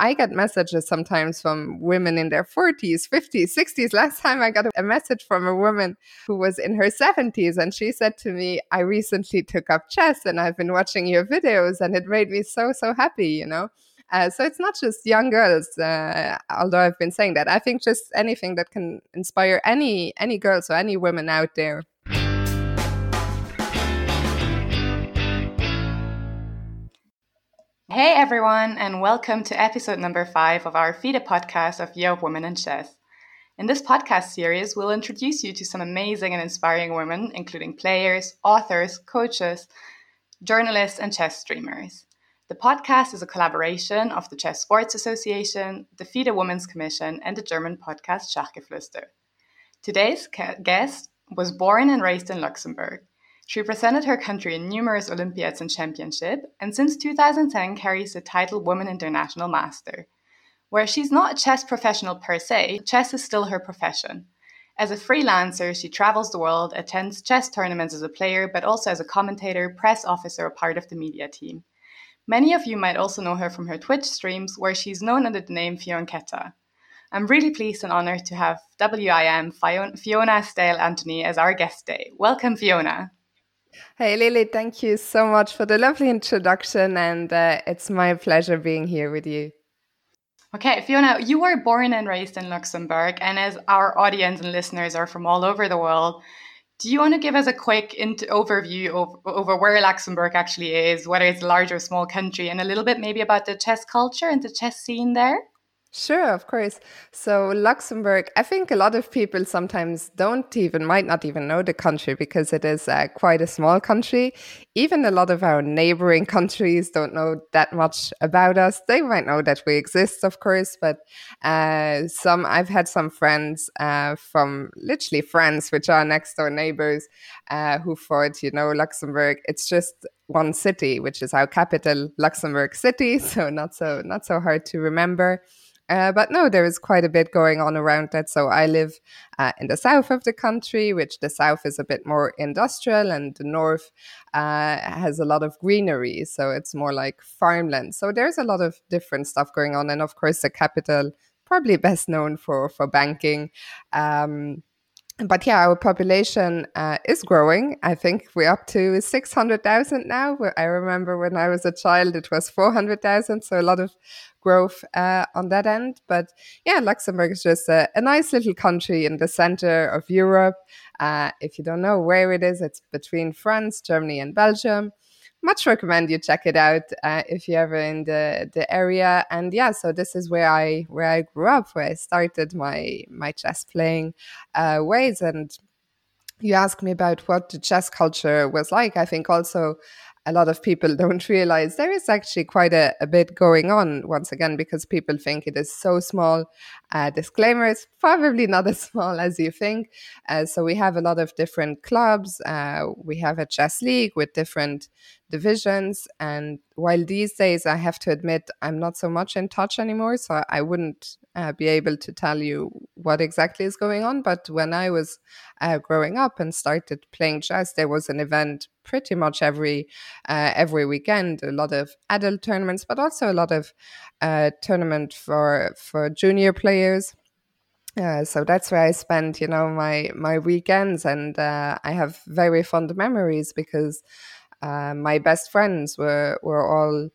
I get messages sometimes from women in their 40s, 50s, 60s. Last time I got a message from a woman who was in her 70s, and she said to me, I recently took up chess and I've been watching your videos, and it made me so, so happy, you know? Uh, so it's not just young girls, uh, although I've been saying that. I think just anything that can inspire any any girls or any women out there. Hey everyone, and welcome to episode number five of our FIDE podcast of Year of Women in Chess. In this podcast series, we'll introduce you to some amazing and inspiring women, including players, authors, coaches, journalists, and chess streamers. The podcast is a collaboration of the Chess Sports Association, the FIDE Women's Commission, and the German podcast Schachgeflüster. Today's guest was born and raised in Luxembourg. She represented her country in numerous Olympiads and championships, and since 2010 carries the title Woman International Master. Where she's not a chess professional per se, chess is still her profession. As a freelancer, she travels the world, attends chess tournaments as a player, but also as a commentator, press officer, or part of the media team. Many of you might also know her from her Twitch streams, where she's known under the name Fionchetta. I'm really pleased and honored to have WIM Fiona Steil-Antoni as our guest today. Welcome, Fiona. Hey, Lilli, thank you so much for the lovely introduction, and uh, it's my pleasure being here with you. Okay, Fiona, you were born and raised in Luxembourg, and as our audience and listeners are from all over the world, do you want to give us a quick overview of, over where Luxembourg actually is, whether it's a large or small country, and a little bit maybe about the chess culture and the chess scene there? Sure, of course. So, Luxembourg, I think a lot of people sometimes don't even, might not even know the country because it is uh, quite a small country. Even a lot of our neighboring countries don't know that much about us. They might know that we exist, of course, but uh, some, I've had some friends uh, from literally France, which are next door neighbors, uh, who thought, you know, Luxembourg, it's just one city, which is our capital, Luxembourg City. So, not so, not so hard to remember. Uh, but no, there is quite a bit going on around that. So I live uh, in the south of the country, which the south is a bit more industrial, and the north uh, has a lot of greenery. So it's more like farmland. So there's a lot of different stuff going on. And of course, the capital, probably best known for, for banking. Um, but yeah, our population uh, is growing. I think we're up to 600,000 now. I remember when I was a child, it was 400,000. So a lot of growth uh, on that end. But yeah, Luxembourg is just a, a nice little country in the center of Europe. Uh, if you don't know where it is, it's between France, Germany, and Belgium. Much recommend you check it out uh, if you're ever in the, the area. And yeah, so this is where I where I grew up, where I started my my chess playing uh, ways. And you asked me about what the chess culture was like. I think also a lot of people don't realize there is actually quite a, a, bit going on once again because people think it is so small. Uh, disclaimer is probably not as small as you think. Uh, so we have a lot of different clubs. Uh, we have a chess league with different divisions. And while these days I have to admit I'm not so much in touch anymore, so I wouldn't uh, be able to tell you what exactly is going on. But when I was uh, growing up and started playing chess, there was an event pretty much every uh, every weekend. A lot of adult tournaments, but also a lot of uh, tournament for for junior players. Uh, so that's where I spend, you know, my my weekends, and uh, I have very fond memories because uh, my best friends were were all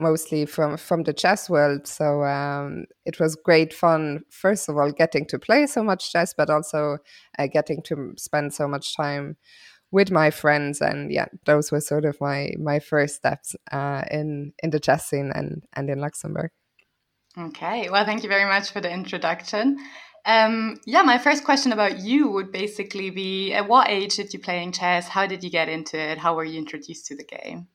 mostly from from the chess world. So um, it was great fun. First of all, getting to play so much chess, but also uh, getting to spend so much time with my friends. And yeah, those were sort of my my first steps uh, in in the chess scene and and in Luxembourg. Okay, well, thank you very much for the introduction. Um, yeah, my first question about you would basically be at what age did you play in chess? How did you get into it? How were you introduced to the game?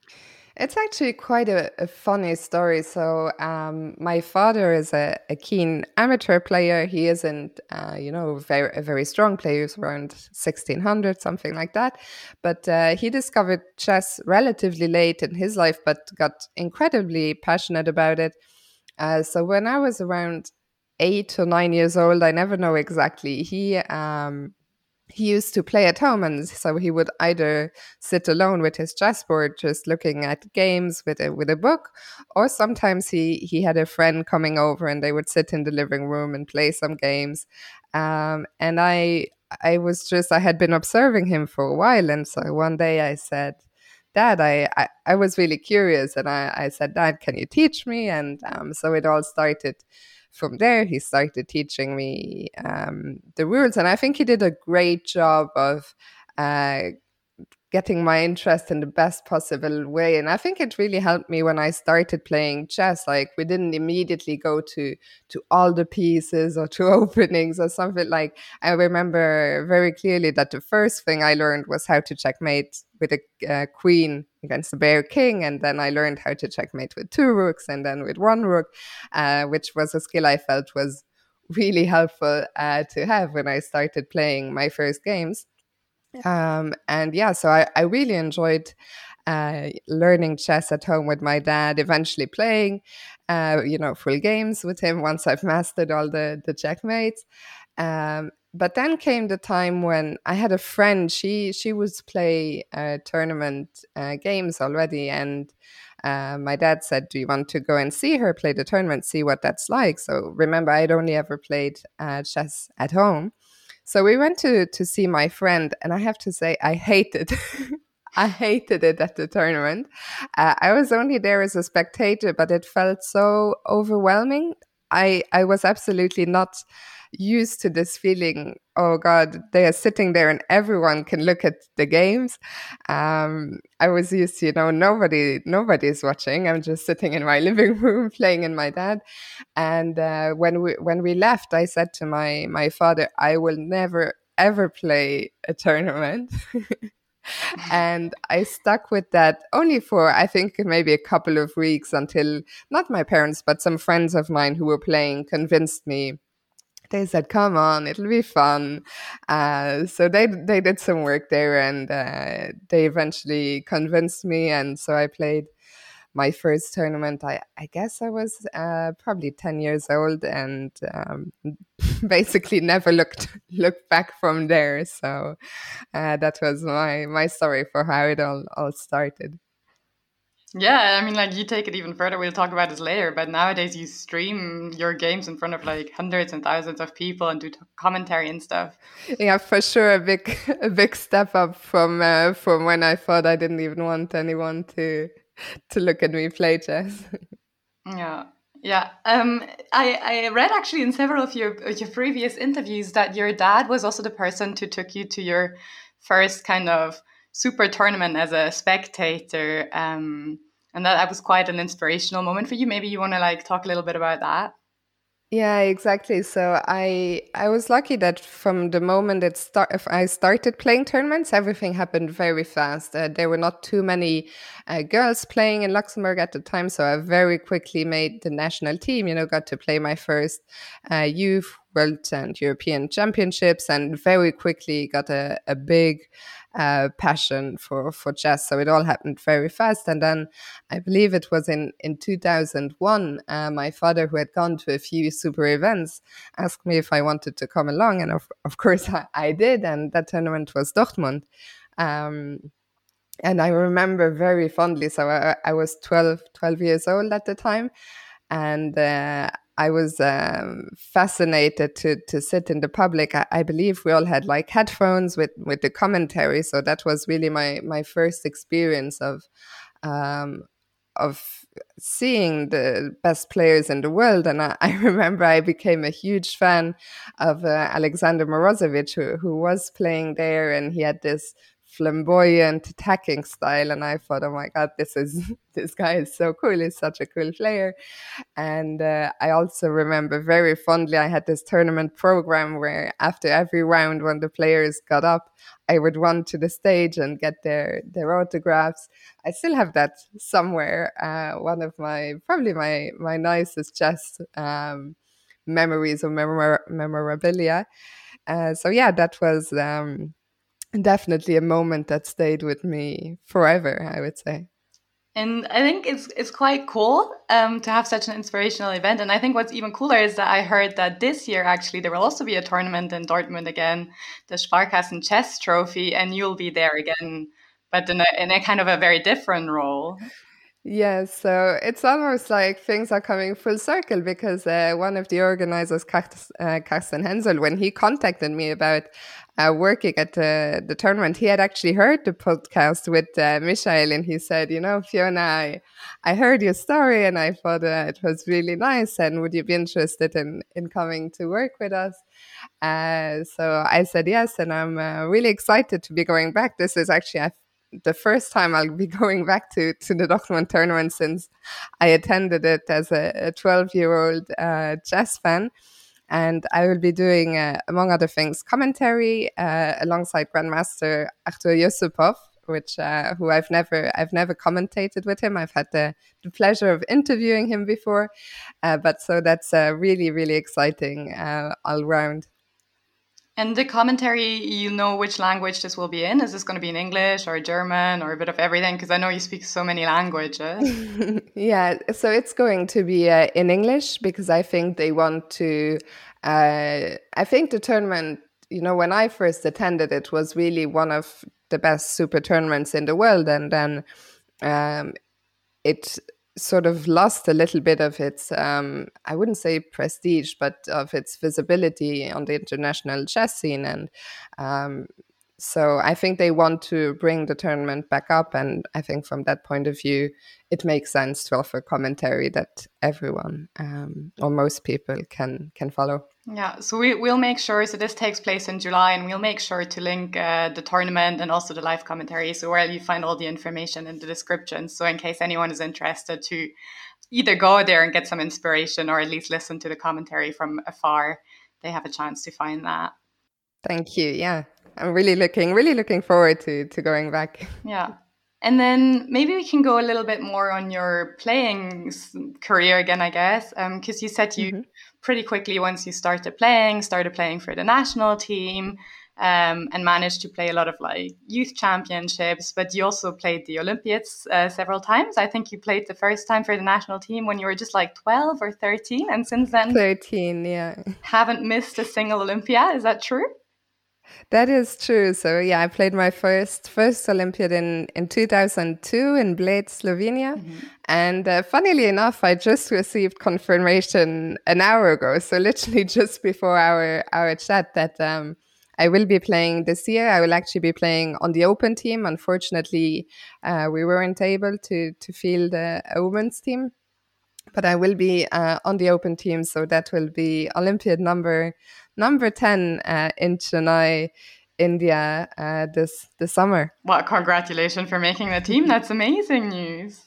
It's actually quite a, a funny story. So, um, my father is a, a, keen amateur player. He isn't, uh, you know, very, a very strong player. He's around 1600, something like that. But uh, he discovered chess relatively late in his life, but got incredibly passionate about it. Uh, so, when I was around eight or nine years old. I never know exactly. He um, he used to play at home and so he would either sit alone with his chessboard just looking at games with a with a book or sometimes he he had a friend coming over and they would sit in the living room and play some games um, and i i was just i had been observing him for a while and so one day i said dad I, I, I was really curious and I, I said dad can you teach me and um, so it all started from there, he started teaching me um, the rules. And I think he did a great job of uh, getting my interest in the best possible way. And I think it really helped me when I started playing chess. Like we didn't immediately go to to all the pieces or to openings or something like I remember very clearly that the first thing I learned was how to checkmate with a uh, queen against a bare king and then i learned how to checkmate with two rooks and then with one rook uh, which was a skill i felt was really helpful uh, to have when i started playing my first games um, and yeah, so I, I really enjoyed uh, learning chess at home with my dad, eventually playing, uh, you know, full games with him once I've mastered all the, the checkmates. Um, but then came the time when I had a friend. She she would play uh, tournament uh, games already, and uh, my dad said, "Do you want to go and see her play the tournament? See what that's like." So remember, I'd only ever played uh, chess at home, so we went to to see my friend, and I have to say, I hated. I hated it at the tournament. Uh, I was only there as a spectator, but it felt so overwhelming. I I was absolutely not used to this feeling oh god they are sitting there and everyone can look at the games. Um, i was used to you know nobody nobody is watching. I'm just sitting in my living room playing in my dad. And uh, when we when we left i said to my my father i will never ever play a tournament. And I stuck with that only for I think maybe a couple of weeks until not my parents but some friends of mine who were playing convinced me they said, "Come on, it'll be fun." Uh, so they they did some work there, and uh, they eventually convinced me, and so I played my first tournament. I I guess I was uh, probably ten years old, and um, basically never looked looked back from there. So uh, that was my my story for how it all all started. Yeah, I mean, like you take it even further. We'll talk about this later. But nowadays, you stream your games in front of like hundreds and thousands of people and do commentary and stuff. Yeah, for sure, a big, a big step up from uh, from when I thought I didn't even want anyone to to look at me play chess. yeah, yeah. Um, I I read actually in several of your your previous interviews that your dad was also the person who took you to your first kind of super tournament as a spectator. Um, and that, that was quite an inspirational moment for you. Maybe you want to like talk a little bit about that. Yeah, exactly. So I I was lucky that from the moment it start if I started playing tournaments, everything happened very fast. Uh, there were not too many uh, girls playing in Luxembourg at the time, so I very quickly made the national team. You know, got to play my first uh, youth world and European championships, and very quickly got a, a big uh, passion for for chess. So it all happened very fast. And then I believe it was in in 2001. Uh, my father, who had gone to a few super events, asked me if I wanted to come along, and of of course I, I did. And that tournament was Dortmund. Um, and I remember very fondly. So I, I, was 12, 12 years old at the time, and uh, I was um, fascinated to to sit in the public. I, I, believe we all had like headphones with with the commentary, so that was really my my first experience of um, of seeing the best players in the world. And I, I remember I became a huge fan of uh, Alexander Morozevich, who who was playing there, and he had this flamboyant attacking style and i thought oh my god this is this guy is so cool he's such a cool player. And uh, i also remember very fondly i had this tournament program where after every round when the players got up i would run to the stage and get their their autographs. I still have that somewhere uh, one of my probably my my nicest chess um, memories or memor- memorabilia. Uh, so yeah that was um, definitely a moment that stayed with me forever, I would say. And I think it's it's quite cool um, to have such an inspirational event. And I think what's even cooler is that I heard that this year actually there will also be a tournament in Dortmund again, the Sparkassen Chess Trophy, and you'll be there again, but in a, in a kind of a very different role. Yeah, so it's almost like things are coming full circle because uh, one of the organizers, Carsten uh, Hensel, when he contacted me about uh, working at the, the tournament, he had actually heard the podcast with uh, Michael and he said, You know, Fiona, I, I heard your story and I thought uh, it was really nice. And would you be interested in, in coming to work with us? Uh, so I said yes. And I'm uh, really excited to be going back. This is actually, the first time I'll be going back to, to the Dortmund tournament since I attended it as a 12 year old uh, chess fan. And I will be doing, uh, among other things, commentary uh, alongside Grandmaster Artur Yusupov, which uh, who I've never I've never commentated with him. I've had the, the pleasure of interviewing him before, uh, but so that's uh, really really exciting uh, all round. And the commentary, you know which language this will be in? Is this going to be in English or German or a bit of everything? Because I know you speak so many languages. yeah, so it's going to be uh, in English because I think they want to. Uh, I think the tournament, you know, when I first attended it, was really one of the best super tournaments in the world. And then um, it sort of lost a little bit of its um, i wouldn't say prestige but of its visibility on the international chess scene and um, so i think they want to bring the tournament back up and i think from that point of view it makes sense to offer commentary that everyone um, or most people can can follow yeah, so we, we'll make sure, so this takes place in July, and we'll make sure to link uh, the tournament and also the live commentary. So, where you find all the information in the description. So, in case anyone is interested to either go there and get some inspiration or at least listen to the commentary from afar, they have a chance to find that. Thank you. Yeah, I'm really looking, really looking forward to, to going back. Yeah. And then maybe we can go a little bit more on your playing career again, I guess, because um, you said you mm-hmm. pretty quickly once you started playing, started playing for the national team, um, and managed to play a lot of like youth championships. But you also played the Olympiads uh, several times. I think you played the first time for the national team when you were just like twelve or thirteen, and since then, thirteen, yeah, haven't missed a single Olympia. Is that true? That is true. So yeah, I played my first first Olympiad in in 2002 in Bled, Slovenia, mm-hmm. and uh, funnily enough, I just received confirmation an hour ago. So literally just before our our chat that um, I will be playing this year. I will actually be playing on the open team. Unfortunately, uh, we weren't able to to field a, a women's team, but I will be uh, on the open team. So that will be Olympiad number number 10 uh, in Chennai, India uh, this, this summer. Well, congratulations for making the team. That's amazing news.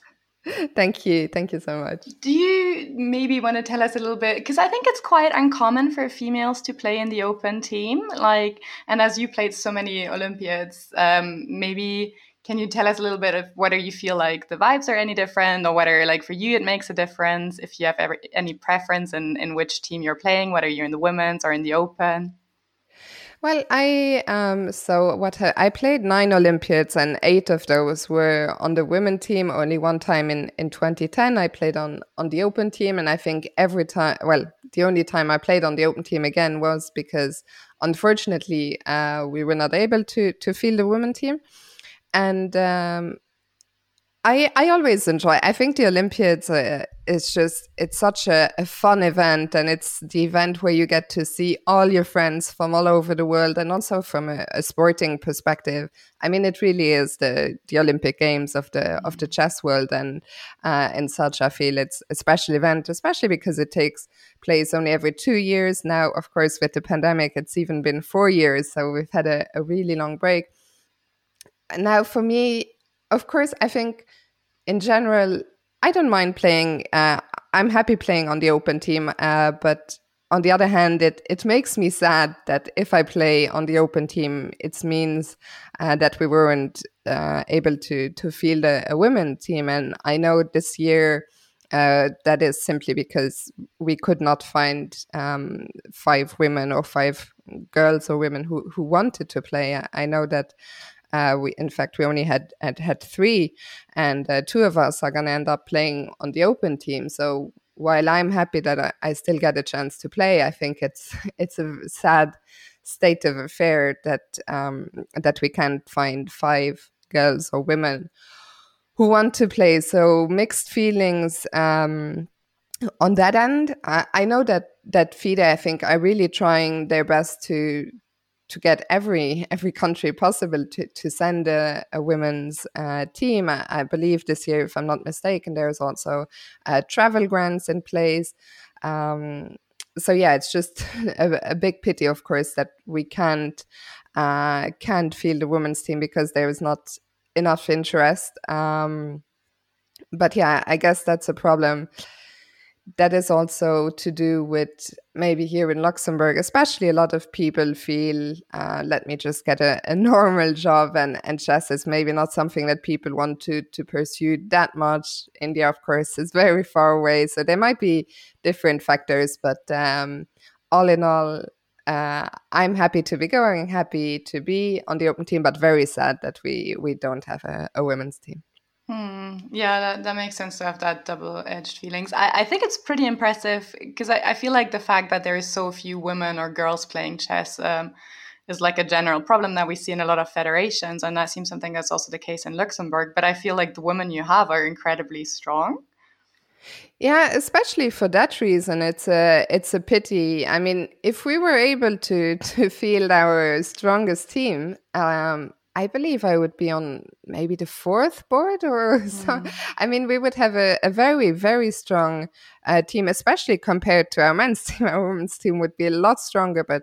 Thank you. Thank you so much. Do you maybe want to tell us a little bit? Because I think it's quite uncommon for females to play in the open team. Like, and as you played so many Olympiads, um, maybe can you tell us a little bit of whether you feel like the vibes are any different or whether like for you it makes a difference if you have ever, any preference in, in which team you're playing, whether you're in the women's or in the open? Well, I um so what I played nine Olympiads and eight of those were on the women team. Only one time in in 2010 I played on on the open team, and I think every time, well, the only time I played on the open team again was because unfortunately uh, we were not able to to field the women team and um, I I always enjoy. I think the Olympiads uh, is just it's such a, a, fun event, and it's the event where you get to see all your friends from all over the world, and also from a, a sporting perspective. I mean, it really is the the Olympic Games of the of the chess world, and uh, and such. I feel it's a special event, especially because it takes place only every two years now. Of course, with the pandemic, it's even been four years, so we've had a, a really long break now for me of course i think in general i don't mind playing uh, i'm happy playing on the open team uh, but on the other hand it it makes me sad that if i play on the open team it means uh, that we weren't uh, able to to field a, a women team and i know this year uh, that is simply because we could not find um, five women or five girls or women who, who wanted to play. I know that Uh, we, in fact, we only had had, had three, and uh, two of us are going to end up playing on the open team. So while I'm happy that I, I still get a chance to play, I think it's it's a sad state of affair that um, that we can't find five girls or women who want to play. So mixed feelings um, on that end. I, I, know that that FIDE, I think, are really trying their best to to get every every country possible to to send a, a women's uh, team. I, I, believe this year, if I'm not mistaken, there's also uh, travel grants in place. Um, so yeah, it's just a, a, big pity, of course, that we can't uh, can't field a women's team because there is not enough interest. Um, but yeah, I guess that's a problem that is also to do with maybe here in Luxembourg, especially a lot of people feel, uh, let me just get a, a, normal job, and, and chess is maybe not something that people want to, to pursue that much. India, of course, is very far away. So there might be different factors, but um, all in all, uh, I'm happy to be going, happy to be on the open team, but very sad that we, we don't have a, a women's team. Hmm. Yeah, that, that makes sense to have that double edged feelings. I, I think it's pretty impressive because I, I feel like the fact that there is so few women or girls playing chess um, is like a general problem that we see in a lot of federations. And that seems something that's also the case in Luxembourg. But I feel like the women you have are incredibly strong. Yeah, especially for that reason, it's a it's a pity. I mean, if we were able to to field our strongest team, um, I believe I would be on maybe the fourth board or mm. so. I mean, we would have a, a very, very strong uh, team, especially compared to our men's team. Our women's team would be a lot stronger, but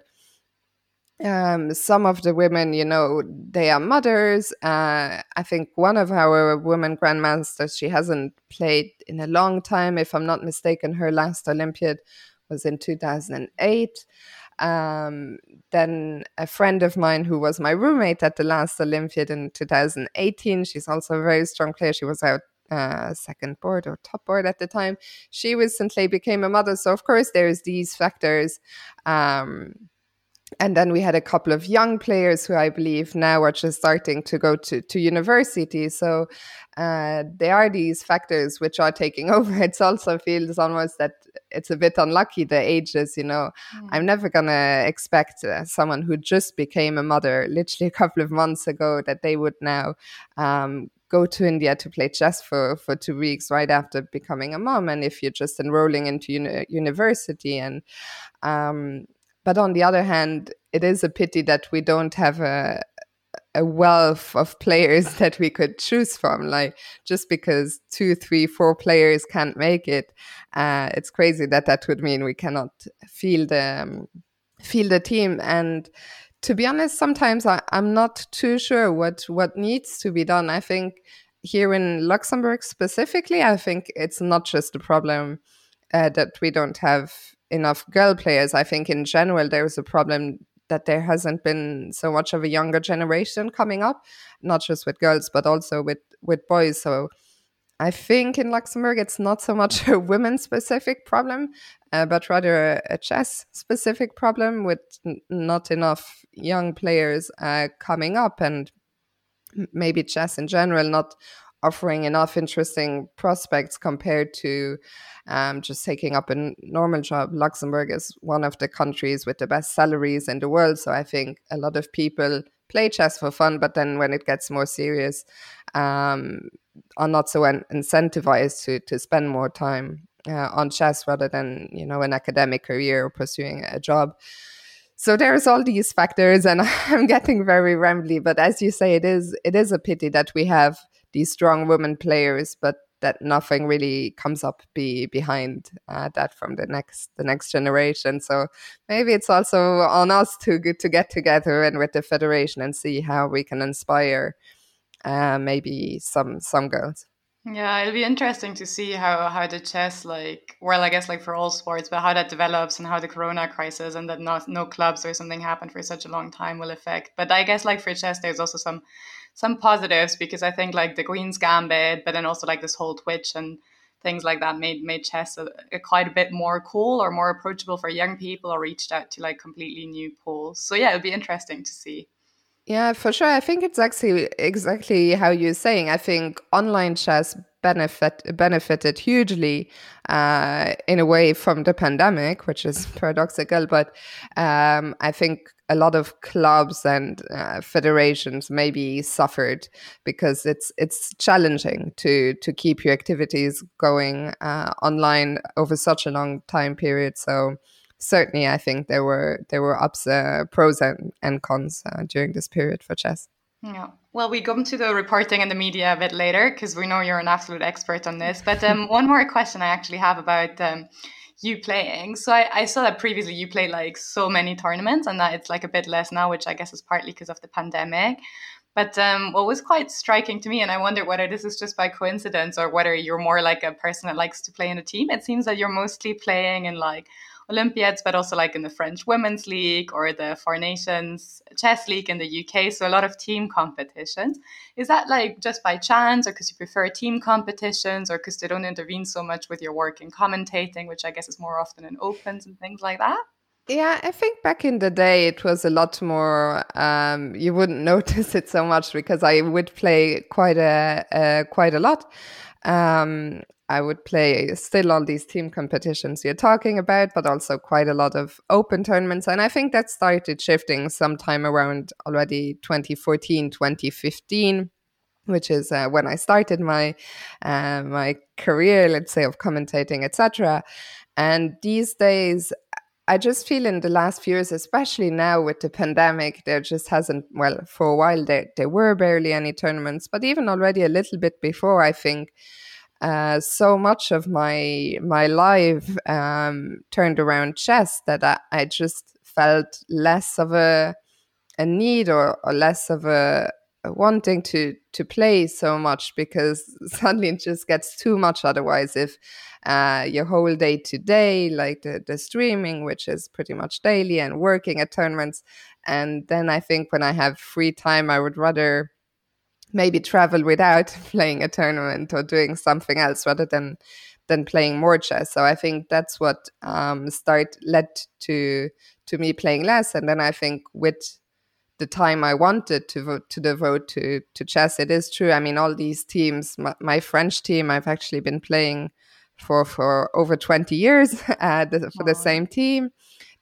um, some of the women, you know, they are mothers. Uh, I think one of our women grandmasters, she hasn't played in a long time. If I'm not mistaken, her last Olympiad was in 2008. Um, then a friend of mine who was my roommate at the last Olympiad in 2018, she's also a very strong player. She was out uh, second board or top board at the time. She recently became a mother. So, of course, there's these factors. Um, and then we had a couple of young players who I believe now are just starting to go to, to university. So uh, there are these factors which are taking over. It also feels almost that it's a bit unlucky the ages. You know, mm. I'm never gonna expect uh, someone who just became a mother literally a couple of months ago that they would now um, go to India to play chess for, for two weeks right after becoming a mom. And if you're just enrolling into uni- university and um, but on the other hand, it is a pity that we don't have a a wealth of players that we could choose from. Like just because two, three, four players can't make it, uh, it's crazy that that would mean we cannot feel the um, feel the team. And to be honest, sometimes I, I'm not too sure what what needs to be done. I think here in Luxembourg specifically, I think it's not just a problem uh, that we don't have enough girl players. I think in general there's a problem that there hasn't been so much of a younger generation coming up, not just with girls but also with with boys. So I think in Luxembourg it's not so much a women specific problem, uh, but rather a, a chess specific problem with n- not enough young players uh, coming up and maybe chess in general not offering enough interesting prospects compared to um, just taking up a normal job. Luxembourg is one of the countries with the best salaries in the world. So I think a lot of people play chess for fun, but then when it gets more serious, um, are not so incentivized to, to spend more time uh, on chess rather than, you know, an academic career or pursuing a job. So there's all these factors, and I'm getting very rambly. But as you say, it is it is a pity that we have these strong women players, but that nothing really comes up be behind uh, that from the next the next generation. So maybe it's also on us to to get together and with the federation and see how we can inspire uh, maybe some some girls. Yeah, it'll be interesting to see how how the chess like well, I guess like for all sports, but how that develops and how the Corona crisis and that not no clubs or something happened for such a long time will affect. But I guess like for chess, there's also some some positives because I think like the Queen's Gambit, but then also like this whole Twitch and things like that made made chess a, a quite a bit more cool or more approachable for young people or reached out to like completely new pools. So yeah, it'll be interesting to see. Yeah, for sure. I think it's actually exactly how you're saying. I think online chess benefit benefited hugely uh, in a way from the pandemic, which is paradoxical. But um, I think a lot of clubs and uh, federations maybe suffered because it's it's challenging to to keep your activities going uh, online over such a long time period. So certainly I think there were there were ups, uh, pros and, and cons uh, during this period for chess. Yeah. Well, we come to the reporting and the media a bit later because we know you're an absolute expert on this. But um, one more question I actually have about um, you playing. So I, I, saw that previously you played like so many tournaments and that it's like a bit less now, which I guess is partly because of the pandemic. But um, what was quite striking to me, and I wonder whether this is just by coincidence or whether you're more like a person that likes to play in a team. It seems that you're mostly playing in like Olympiads, but also like in the French Women's League or the Four Nations Chess League in the UK. So a lot of team competitions. Is that like just by chance or because you prefer team competitions or because they don't intervene so much with your work in commentating, which I guess is more often in opens and things like that? Yeah, I think back in the day it was a lot more. Um, you wouldn't notice it so much because I would play quite a uh, quite a lot. Um, I would play still all these team competitions you're talking about, but also quite a lot of open tournaments. And I think that started shifting sometime around already 2014, 2015 which is uh, when I started my uh, my career, let's say, of commentating, etc. And these days, I just feel in the last few years, especially now with the pandemic, there just hasn't well for a while there there were barely any tournaments, but even already a little bit before, I think uh, so much of my my life um, turned around chess that I, I, just felt less of a a need or, or less of a, a, wanting to to play so much because suddenly it just gets too much otherwise. If uh, your whole day to day like the, the streaming which is pretty much daily and working at tournaments and then i think when i have free time i would rather maybe travel without playing a tournament or doing something else rather than than playing more chess. So I think that's what um, start led to to me playing less, and then I think with the time I wanted to vote to devote to to chess, it is true. I mean, all these teams, my, my French team, I've actually been playing for for over twenty years uh, the, for the same team.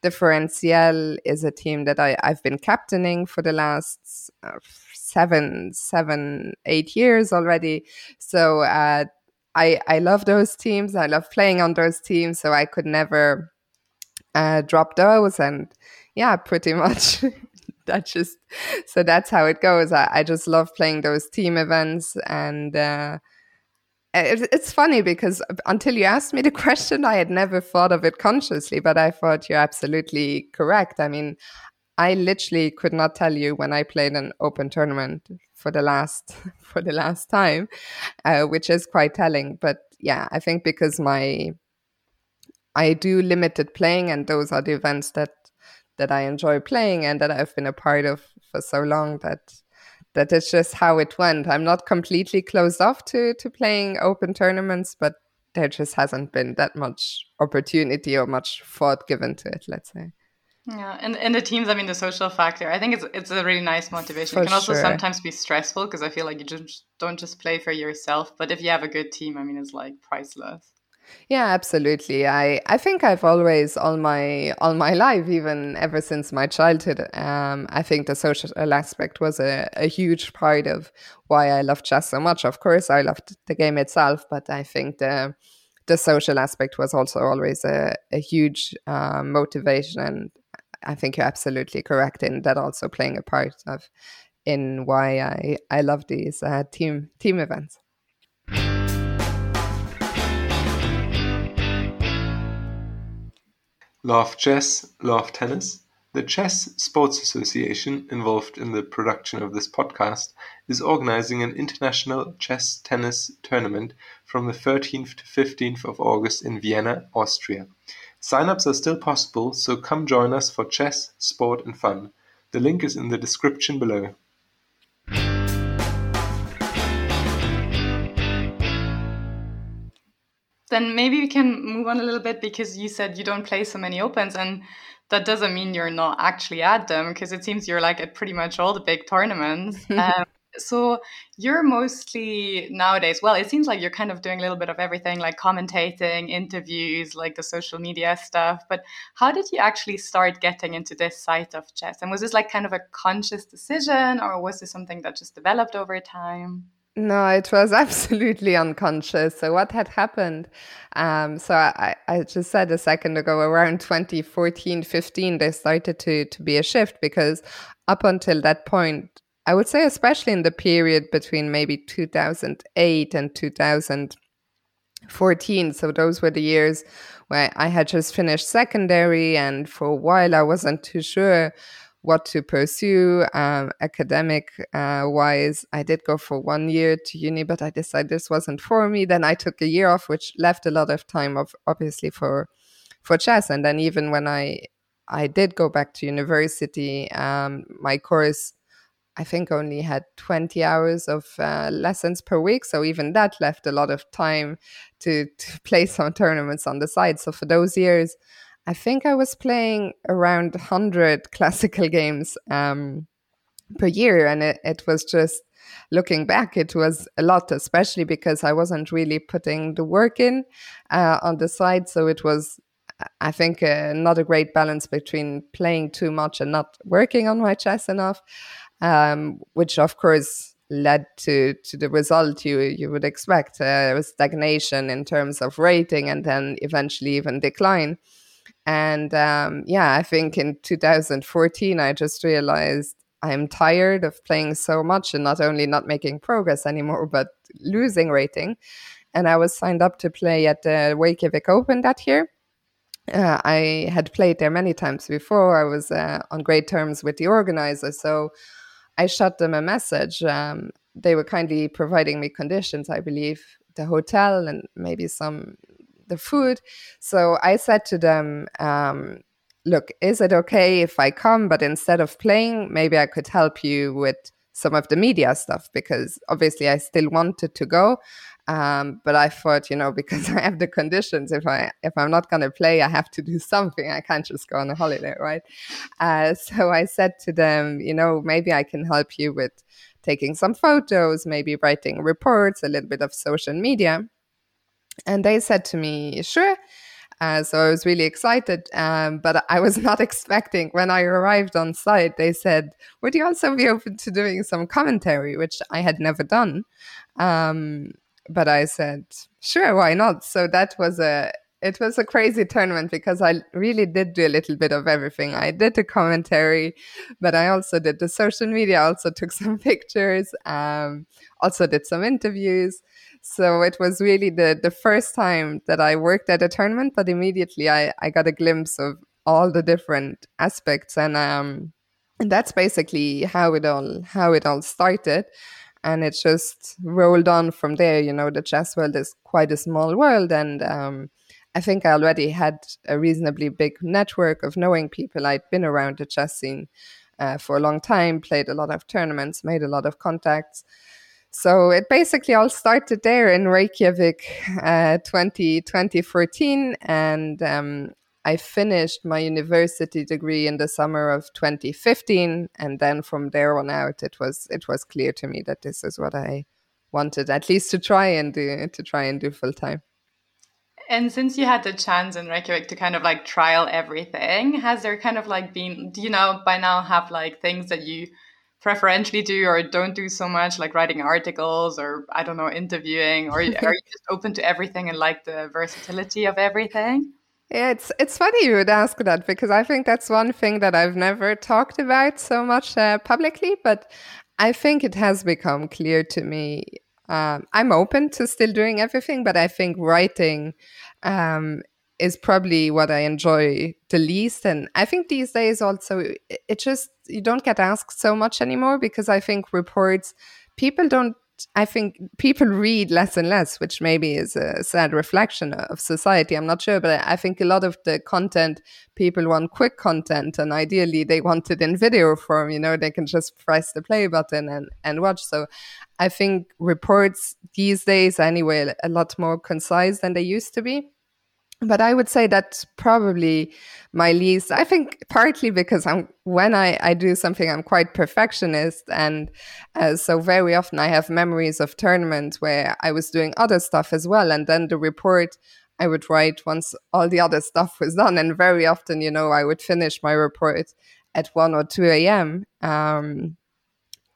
Differentiel is a team that I, I've been captaining for the last uh, seven, seven, eight years already. So uh, I I love those teams. I love playing on those teams. So I could never uh, drop those. And yeah, pretty much. that just so that's how it goes. I, I just love playing those team events and. Uh, it's funny because until you asked me the question, I had never thought of it consciously, but I thought you're absolutely correct. I mean, I literally could not tell you when I played an open tournament for the last for the last time, uh, which is quite telling. But yeah, I think because my I do limited playing, and those are the events that that I enjoy playing and that I've been a part of for so long that that is just how it went. I'm not completely closed off to to playing open tournaments, but there just hasn't been that much opportunity or much thought given to it. Let's say. Yeah, and in the teams, I mean, the social factor. I think it's it's a really nice motivation. For it can also sure. sometimes be stressful because I feel like you just don't just play for yourself, but if you have a good team, I mean, it's like priceless. Yeah, absolutely. I I think I've always all my all my life, even ever since my childhood. Um, I think the social aspect was a, a huge part of why I love chess so much. Of course, I loved the game itself, but I think the the social aspect was also always a, a huge uh, motivation and I think you're absolutely correct in that also playing a part of in why I I love these uh, team team events. Love chess, love tennis. The Chess Sports Association, involved in the production of this podcast, is organizing an international chess tennis tournament from the 13th to 15th of August in Vienna, Austria. Sign-ups are still possible, so come join us for chess, sport and fun. The link is in the description below. then maybe we can move on a little bit because you said you don't play so many opens and that doesn't mean you're not actually at them because it seems you're like at pretty much all the big tournaments. um, so you're mostly nowadays, well, it seems like you're kind of doing a little bit of everything like commentating, interviews, like the social media stuff. But how did you actually start getting into this side of chess? And was this like kind of a conscious decision or was this something that just developed over time? No, it was absolutely unconscious. So what had happened? Um, so I, I just said a second ago, around 2014, 15, there started to, to be a shift because up until that point, I would say, especially in the period between maybe 2008 and 2014. So those were the years where I had just finished secondary, and for a while I wasn't too sure what to pursue um, academic uh, wise. I did go for one year to uni, but I decided this wasn't for me. Then I took a year off, which left a lot of time of obviously for for chess. And then even when I I did go back to university, um, my course I think only had 20 hours of uh, lessons per week. So even that left a lot of time to, to play some tournaments on the side. So for those years, I think I was playing around 100 classical games um, per year. And it, it was just looking back, it was a lot, especially because I wasn't really putting the work in uh, on the side. So it was I think uh, not a great balance between playing too much and not working on my chess enough um, which of course led to to the result you you would expect uh, stagnation in terms of rating and then eventually even decline. And um, yeah i think in 2014 i just realized i'm tired of playing so much and not only not making progress anymore but losing rating. And i was signed up to play at the reykjavik open that year. Uh, I had played there many times before. I was uh, on great terms with the organizer, so I shot them a message. Um, they were kindly providing me conditions, I believe, the hotel and maybe some the food. So I said to them, um, "Look, is it okay if I come? But instead of playing, maybe I could help you with some of the media stuff because obviously I still wanted to go." Um, but I thought, you know, because I have the conditions, if I if I'm not going to play, I have to do something. I can't just go on a holiday, right? Uh, so I said to them, you know, maybe I can help you with taking some photos, maybe writing reports, a little bit of social media. And they said to me, sure. Uh, so I was really excited, um, but I was not expecting when I arrived on site. They said, "Would you also be open to doing some commentary?" Which I had never done. Um, but I said, sure, why not? So that was a it was a crazy tournament because I really did do a little bit of everything. I did the commentary, but I also did the social media, also took some pictures, um, also did some interviews. So it was really the, the first time that I worked at a tournament, but immediately I, I got a glimpse of all the different aspects and um and that's basically how it all how it all started and it just rolled on from there. You know, the chess world is quite a small world, and um, I think I already had a reasonably big network of knowing people. I'd been around the chess scene uh, for a long time, played a lot of tournaments, made a lot of contacts. So it basically all started there in Reykjavik, uh, 20, 2014, and um, I finished my university degree in the summer of 2015, and then from there on out, it was it was clear to me that this is what I wanted, at least to try and do to try and do full time. And since you had the chance in Reykjavik to kind of like trial everything, has there kind of like been, do you know, by now have like things that you preferentially do or don't do so much, like writing articles or I don't know, interviewing, or are you just open to everything and like the versatility of everything? Yeah, it's it's funny you would ask that because I think that's one thing that I've never talked about so much uh, publicly, but I think it has become clear to me. Um, I'm open to still doing everything, but I think writing um, is probably what I enjoy the least. And I think these days also, it, it just you don't get asked so much anymore because I think reports people don't I think people read less and less, which maybe is a sad reflection of society. I'm not sure, but I think a lot of the content people want quick content, and ideally they want it in video form. You know, they can just press the play button and and watch. So, I think reports these days, anyway, a lot more concise than they used to be but I would say that's probably my least. I think partly because I'm when I, I do something, I'm quite perfectionist, and uh, so very often I have memories of tournaments where I was doing other stuff as well, and then the report I would write once all the other stuff was done, and very often, you know, I would finish my report at one or two a.m. Um,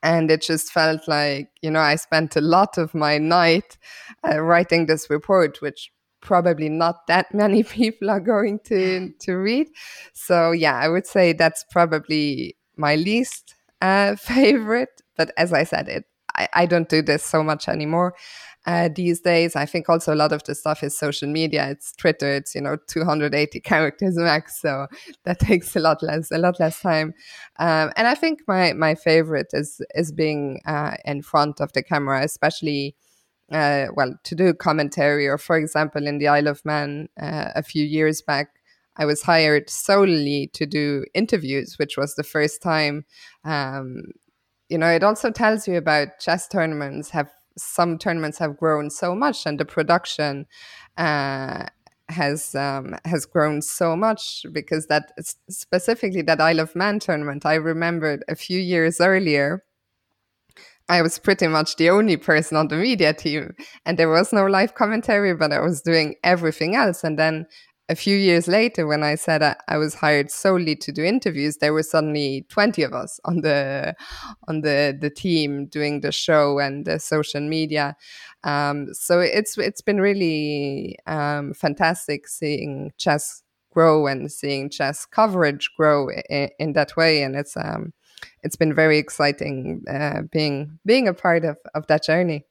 and it just felt like you know I spent a lot of my night uh, writing this report, which probably not that many people are going to to read. So yeah, I would say that's probably my least uh, favorite. But as I said, it I, I don't do this so much anymore. Uh, these days, I think also a lot of the stuff is social media. It's Twitter. It's you know 280 characters max, so that takes a lot less a lot less time. Um, and I think my my favorite is is being uh, in front of the camera, especially uh, well, to do commentary, or for example, in the Isle of Man uh, a few years back, I was hired solely to do interviews, which was the first time. Um, you know, it also tells you about chess tournaments. Have some tournaments have grown so much, and the production uh, has um, has grown so much because that specifically that Isle of Man tournament. I remembered a few years earlier I was pretty much the only person on the media team, and there was no live commentary, but I was doing everything else. And then a few years later, when I said I, I was hired solely to do interviews, there were suddenly twenty of us on the on the the team doing the show and the social media. Um, so it's it's been really um, fantastic seeing chess grow and seeing chess coverage grow in, in that way, and it's um, it's been very exciting uh, being being a part of, of that journey.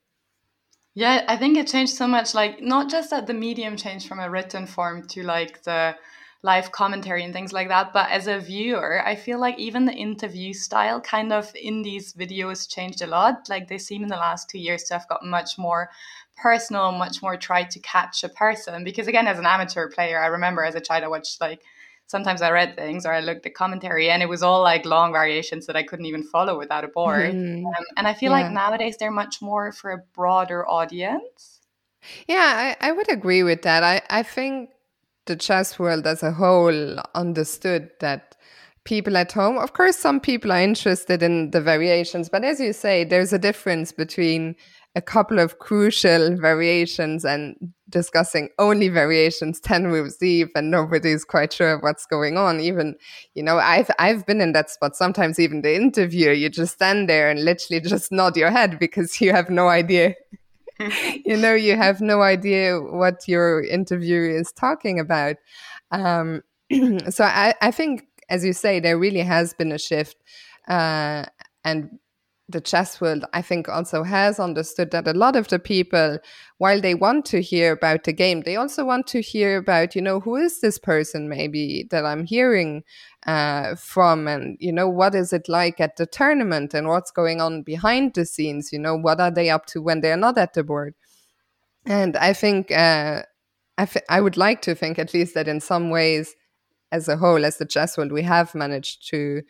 Yeah, I think it changed so much. Like not just that the medium changed from a written form to like the live commentary and things like that, but as a viewer, I feel like even the interview style kind of in these videos changed a lot. Like they seem in the last two years to have got much more personal, much more tried to catch a person. Because again, as an amateur player, I remember as a child I watched like sometimes I read things or I looked at commentary and it was all like long variations that I couldn't even follow without a board. Mm. Um, and I feel yeah. like nowadays they're much more for a broader audience. Yeah, I, I would agree with that. I, I think the chess world as a whole understood that people at home, of course, some people are interested in the variations, but as you say, there's a difference between a couple of crucial variations and discussing only variations 10 moves deep and nobody's quite sure what's going on. Even you know i've i've been in that spot. Sometimes even the interviewer you just stand there and literally just nod your head because you have no idea. You know you have no idea what your interviewer is talking about. Um, so I, I think as you say there really has been a shift uh, and the chess world, I think, also has understood that a lot of the people, while they want to hear about the game, they also want to hear about, you know, who is this person maybe that I'm hearing uh, from, and you know, what is it like at the tournament, and what's going on behind the scenes. You know, what are they up to when they're not at the board? And I think uh, I, I would like to think, at least, that in some ways, as a whole, as the chess world, we have managed to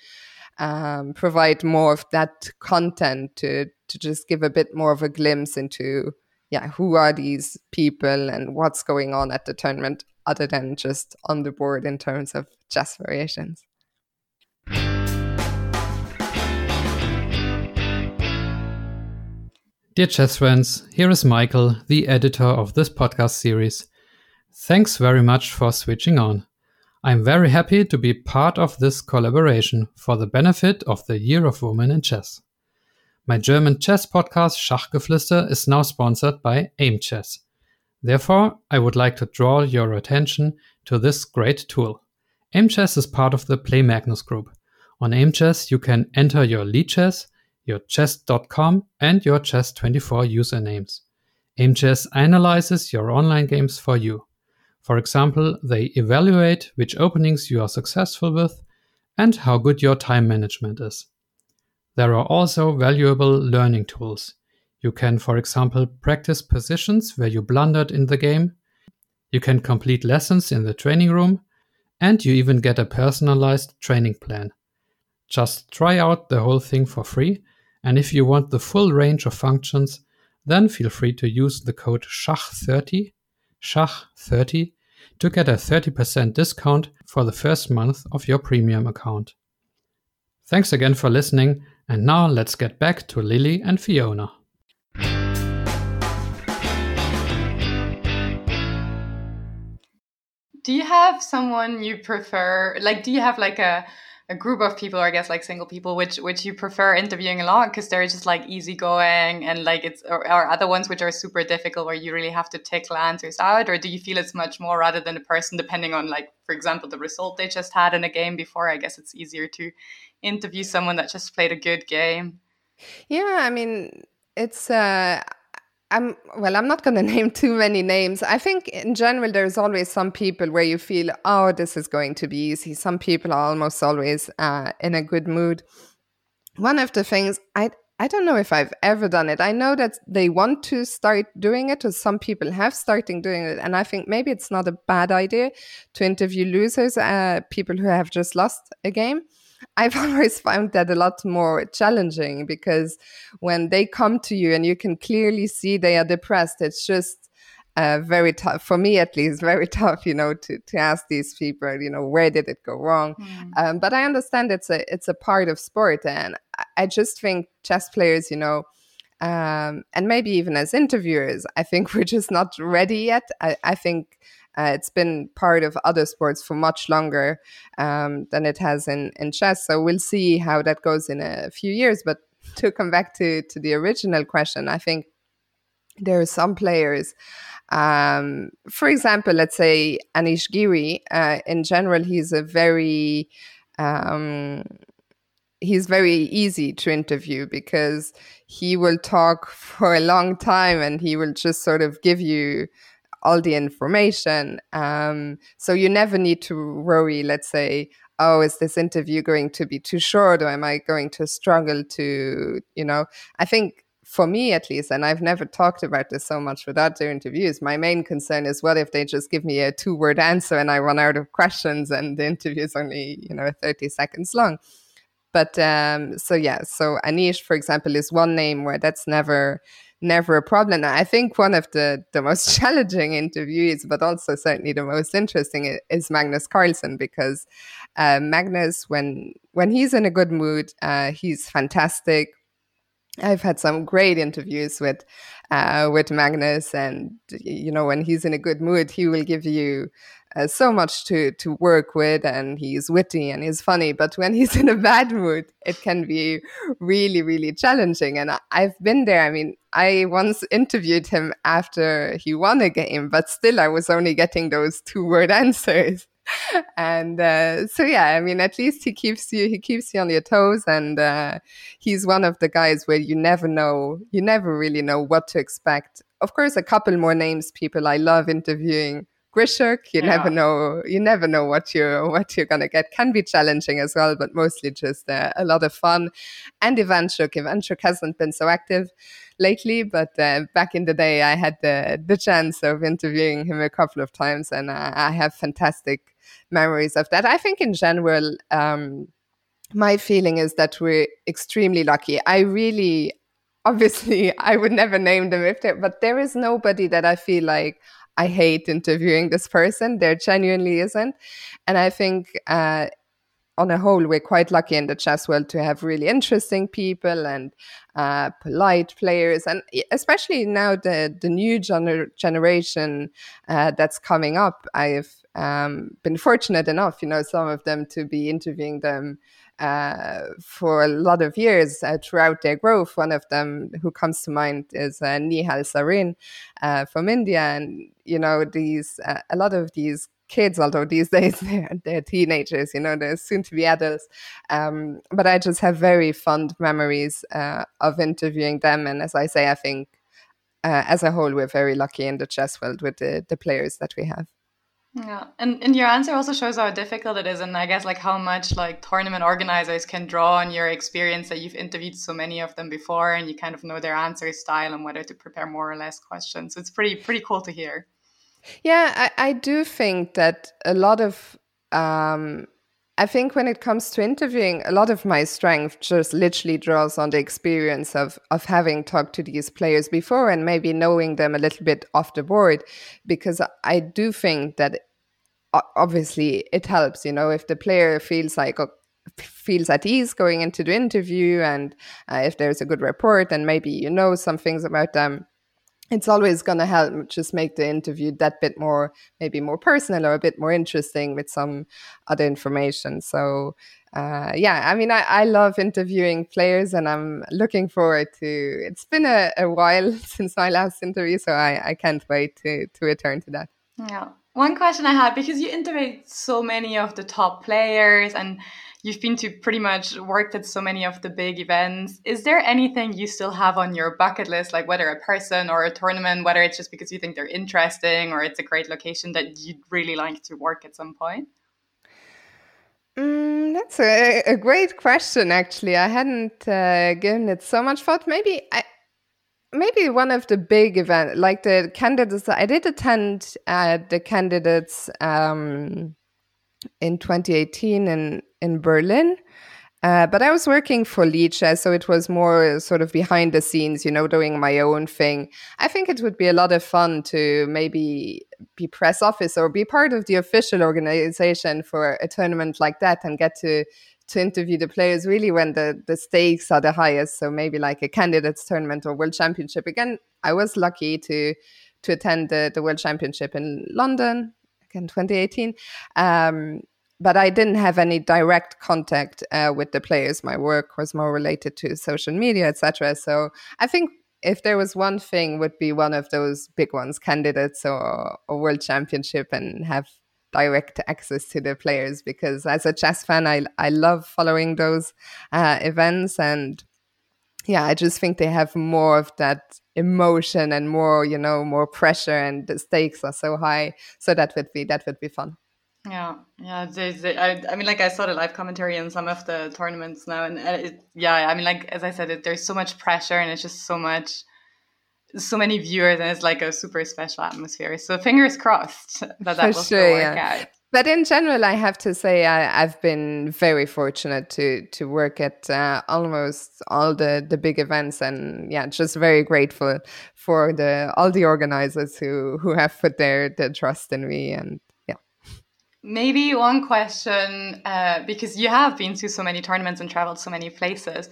um, provide more of that content to to just give a bit more of a glimpse into yeah who are these people and what's going on at the tournament other than just on the board in terms of chess variations. Dear chess friends, here is Michael, the editor of this podcast series. Thanks very much for switching on. I'm very happy to be part of this collaboration for the benefit of the Year of Women in Chess. My German chess podcast Schachgeflüster is now sponsored by AIM Chess. Therefore, I would like to draw your attention to this great tool. AIM Chess is part of the Play Magnus group. On AIM Chess, you can enter your Lichess, your chess.com, and your chess24 usernames. AIM Chess analyzes your online games for you. For example, they evaluate which openings you are successful with and how good your time management is. There are also valuable learning tools. You can, for example, practice positions where you blundered in the game. You can complete lessons in the training room. And you even get a personalized training plan. Just try out the whole thing for free. And if you want the full range of functions, then feel free to use the code SCHACH30, SCHACH30, to get a 30% discount for the first month of your premium account. Thanks again for listening, and now let's get back to Lilli and Fiona. Do you have someone you prefer? Like, do you have like a a group of people, or I guess like single people, which which you prefer interviewing a lot because they're just like easygoing and like it's or, or, other ones which are super difficult where you really have to tickle answers out, or do you feel it's much more rather than a person depending on like for example the result they just had in a game before? I guess it's easier to interview someone that just played a good game. Yeah, I mean it's uh I'm well, I'm not going to name too many names. I think in general, there's always some people where you feel, oh, this is going to be easy. Some people are almost always uh, in a good mood. One of the things I I don't know if I've ever done it. I know that they want to start doing it, or some people have started doing it, and I think maybe it's not a bad idea to interview losers, uh, people who have just lost a game. I've always found that a lot more challenging because when they come to you and you can clearly see they are depressed, it's just uh, very tough for me at least very tough you know to, to ask these people you know where did it go wrong mm. um, but i understand it's a it's a part of sport and i just think chess players you know um, and maybe even as interviewers i think we're just not ready yet i, I think uh, it's been part of other sports for much longer um, than it has in, in chess. So we'll see how that goes in a few years. But to come back to, to the original question, I think there are some players. Um, for example, let's say Anish Giri. Uh, in general, he's a very um, he's very easy to interview because he will talk for a long time and he will just sort of give you all the information. Um, so you never need to worry, let's say, oh, is this interview going to be too short or am I going to struggle to, you know, I think for me at least, and I've never talked about this so much with other interviews, my main concern is what if they just give me a two word answer and I run out of questions and the interview is only, you know, 30 seconds long. But um, so, yeah, so Anish, for example, is one name where that's never never a problem. I think one of the, the most challenging interviews, but also certainly the most interesting, is Magnus Carlsen because uh, Magnus, when when he's in a good mood, uh, he's fantastic. I've had some great interviews with uh, with Magnus, and you know when he's in a good mood, he will give you uh, so much to to work with, and he's witty and he's funny. But when he's in a bad mood, it can be really, really challenging. And I, I've been there. I mean, I once interviewed him after he won a game, but still, I was only getting those two word answers. and uh, so yeah i mean at least he keeps you he keeps you on your toes and uh, he's one of the guys where you never know you never really know what to expect of course a couple more names people i love interviewing Grischuk. You yeah. never know. You never know what you're what you're gonna get. Can be challenging as well, but mostly just uh, a lot of fun. And Ivanchuk. Ivanchuk hasn't been so active lately, but uh, back in the day, I had the the chance of interviewing him a couple of times, and uh, I have fantastic memories of that. I think in general. Um, my feeling is that we're extremely lucky. I really, obviously, I would never name them if there, but there is nobody that I feel like I hate interviewing this person. There genuinely isn't. And I think uh, on a whole, we're quite lucky in the chess world to have really interesting people and uh, polite players, and especially now the the new gener- generation uh, that's coming up. I've um, been fortunate enough, you know, some of them to be interviewing them uh, for a lot of years uh, throughout their growth. One of them who comes to mind is uh, Nihal Sarin uh, from India, and you know these uh, a lot of these kids, although these days they're, they're teenagers, you know, they're soon to be adults. Um, but I just have very fond memories uh, of interviewing them, and as I say, I think as a whole we're very lucky in the chess world with the, the players that we have. Yeah, and, and your answer also shows how difficult it is, and I guess like how much like tournament organizers can draw on your experience that you've interviewed so many of them before, and you kind of know their answer style and whether to prepare more or less questions. So it's pretty pretty cool to hear. Yeah, I, I do think that a lot of um, I think when it comes to interviewing, a lot of my strength just literally draws on the experience of of having talked to these players before and maybe knowing them a little bit off the board, because I do think that obviously it helps you know if the player feels like feels at ease going into the interview and uh, if there's a good report and maybe you know some things about them it's always going to help just make the interview that bit more maybe more personal or a bit more interesting with some other information. So uh, yeah i mean I, I, love interviewing players and i'm looking forward to it's been a, a while since my last interview so I, I can't wait to to return to that. Yeah one question I had because you interview so many of the top players and you've been to pretty much worked at so many of the big events. Is there anything you still have on your bucket list, like whether a person or a tournament, whether it's just because you think they're interesting or it's a great location that you'd really like to work at some point? Mm, that's a, a, great question, actually. I hadn't uh, given it so much thought. Maybe I, maybe one of the big events, like the candidates. I did attend uh, the candidates um, in 2018 in in Berlin. Uh, but I was working for Lichess, so it was more sort of behind the scenes, you know, doing my own thing. I think it would be a lot of fun to maybe be press officer or be part of the official organization for a tournament like that and get to to interview the players really when the, the stakes are the highest. So maybe like a candidates tournament or world championship. Again, I was lucky to to attend the, the world championship in London again 2018. Um, but I didn't have any direct contact uh, with the players. My work was more related to social media, etc. So I think if there was one thing, would be one of those big ones, candidates or, or world championship, and have direct access to the players because as a chess fan, I I love following those uh, events and yeah, I just think they have more of that emotion and more you know more pressure and the stakes are so high. So that would be that would be fun. Yeah, yeah. They, they, I, I mean, like I saw the live commentary in some of the tournaments now, and it, yeah, I mean, like as I said, it, there's so much pressure, and it's just so much so many viewers and it's like a super special atmosphere. So fingers crossed that that For will sure, work yeah. out. But in general, I have to say I, have been very fortunate to to work at uh, almost all the the big events, and yeah, just very grateful for the all the organizers who who have put their their trust in me and yeah. Maybe one question, uh, because you have been to so many tournaments and traveled so many places.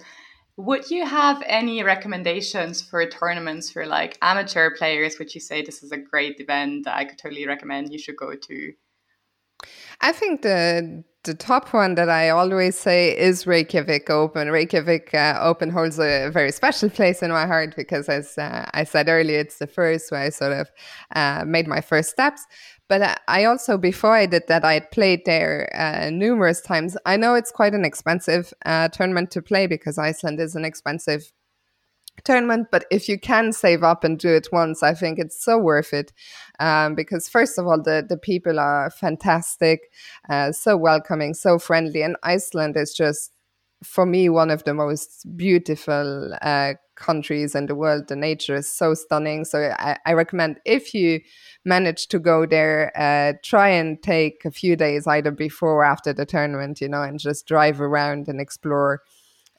Would you have any recommendations for tournaments for like amateur players? Would you say this is a great event that I could totally recommend you should go to? I think the the top one that I always say is Reykjavik Open. Reykjavik uh, Open holds a very special place in my heart because, as uh, I said earlier, it's the first where I sort of uh, made my first steps. But I also, before I did that, I had played there uh, numerous times. I know it's quite an expensive uh, tournament to play because Iceland is an expensive tournament. But if you can save up and do it once, I think it's so worth it. Um, because first of all, the the people are fantastic, uh, so welcoming, so friendly, and Iceland is just for me one of the most beautiful uh, countries and the world. The nature is so stunning. So I, I recommend if you manage to go there, uh, try and take a few days either before or after the tournament, you know, and just drive around and explore.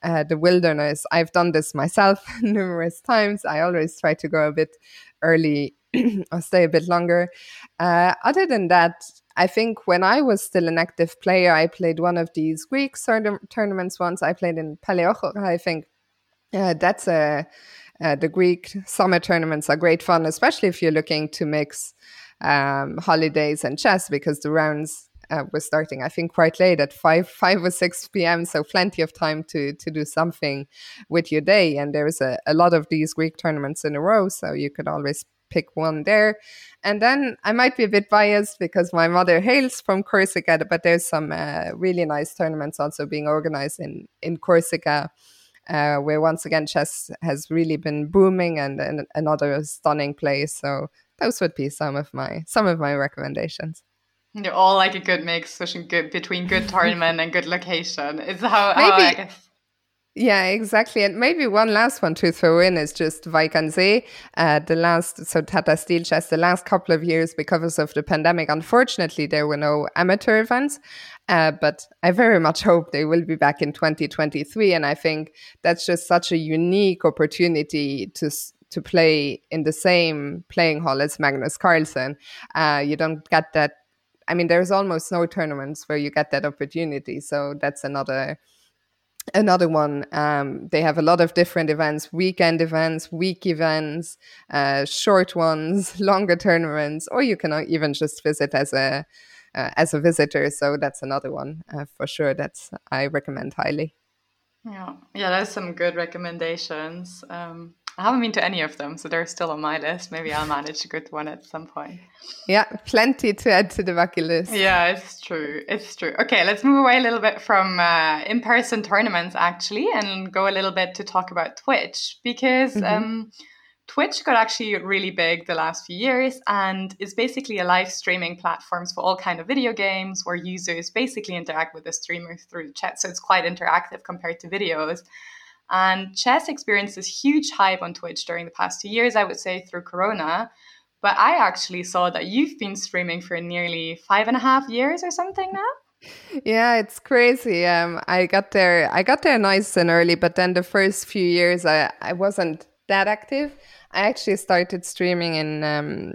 Uh, the wilderness. I've done this myself numerous times. I always try to go a bit early or stay a bit longer. Uh, other than that, I think when I was still an active player, I played one of these Greek tournaments once. I played in Paleochora, I think uh, that's a uh, the Greek summer tournaments are great fun, especially if you're looking to mix um, holidays and chess because the rounds uh, were starting, I think, quite late at five, five or six p.m. So plenty of time to to do something with your day. And there's a, a lot of these Greek tournaments in a row, so you could always pick one there. And then I might be a bit biased because my mother hails from Corsica, but there's some uh, really nice tournaments also being organized in in Corsica uh, where once again chess has really been booming and, and, another stunning place. So those would be some of my some of my recommendations. They're all like a good mix between good between good tournament and good location. It's how, how I guess. Yeah, exactly. And maybe one last one to throw in is just Wijk Uh, the last, so Tata Steel Chess, the last couple of years, because of the pandemic, unfortunately, there were no amateur events. Uh, but I very much hope they will be back in 2023. And I think that's just such a unique opportunity to to play in the same playing hall as Magnus Carlsen. Uh, you don't get that. I mean, there's almost no tournaments where you get that opportunity. So that's another another one um, they have a lot of different events weekend events week events uh, short ones longer tournaments or you can even just visit as a uh, as a visitor. So that's another one uh, for sure that's i recommend highly. Yeah. Yeah there's some good recommendations. Um, I haven't been to any of them, so they're still on my list. Maybe I'll manage to go to one at some point. Yeah, plenty to add to the bucket list. Yeah, it's true. It's true. Okay, let's move away a little bit from uh, in person tournaments, actually, and go a little bit to talk about Twitch because. Mm-hmm. Um, Twitch got actually really big the last few years and is basically a live streaming platform for all kind of video games where users basically interact with the streamer through the chat. So it's quite interactive compared to videos. And chess experienced this huge hype on Twitch during the past two years, I would say, through Corona. But I actually saw that you've been streaming for nearly five and a half years or something now. Yeah, it's crazy. Um, I got there. I got there nice and early, but then the first few years, I I wasn't that active. I actually started streaming in um,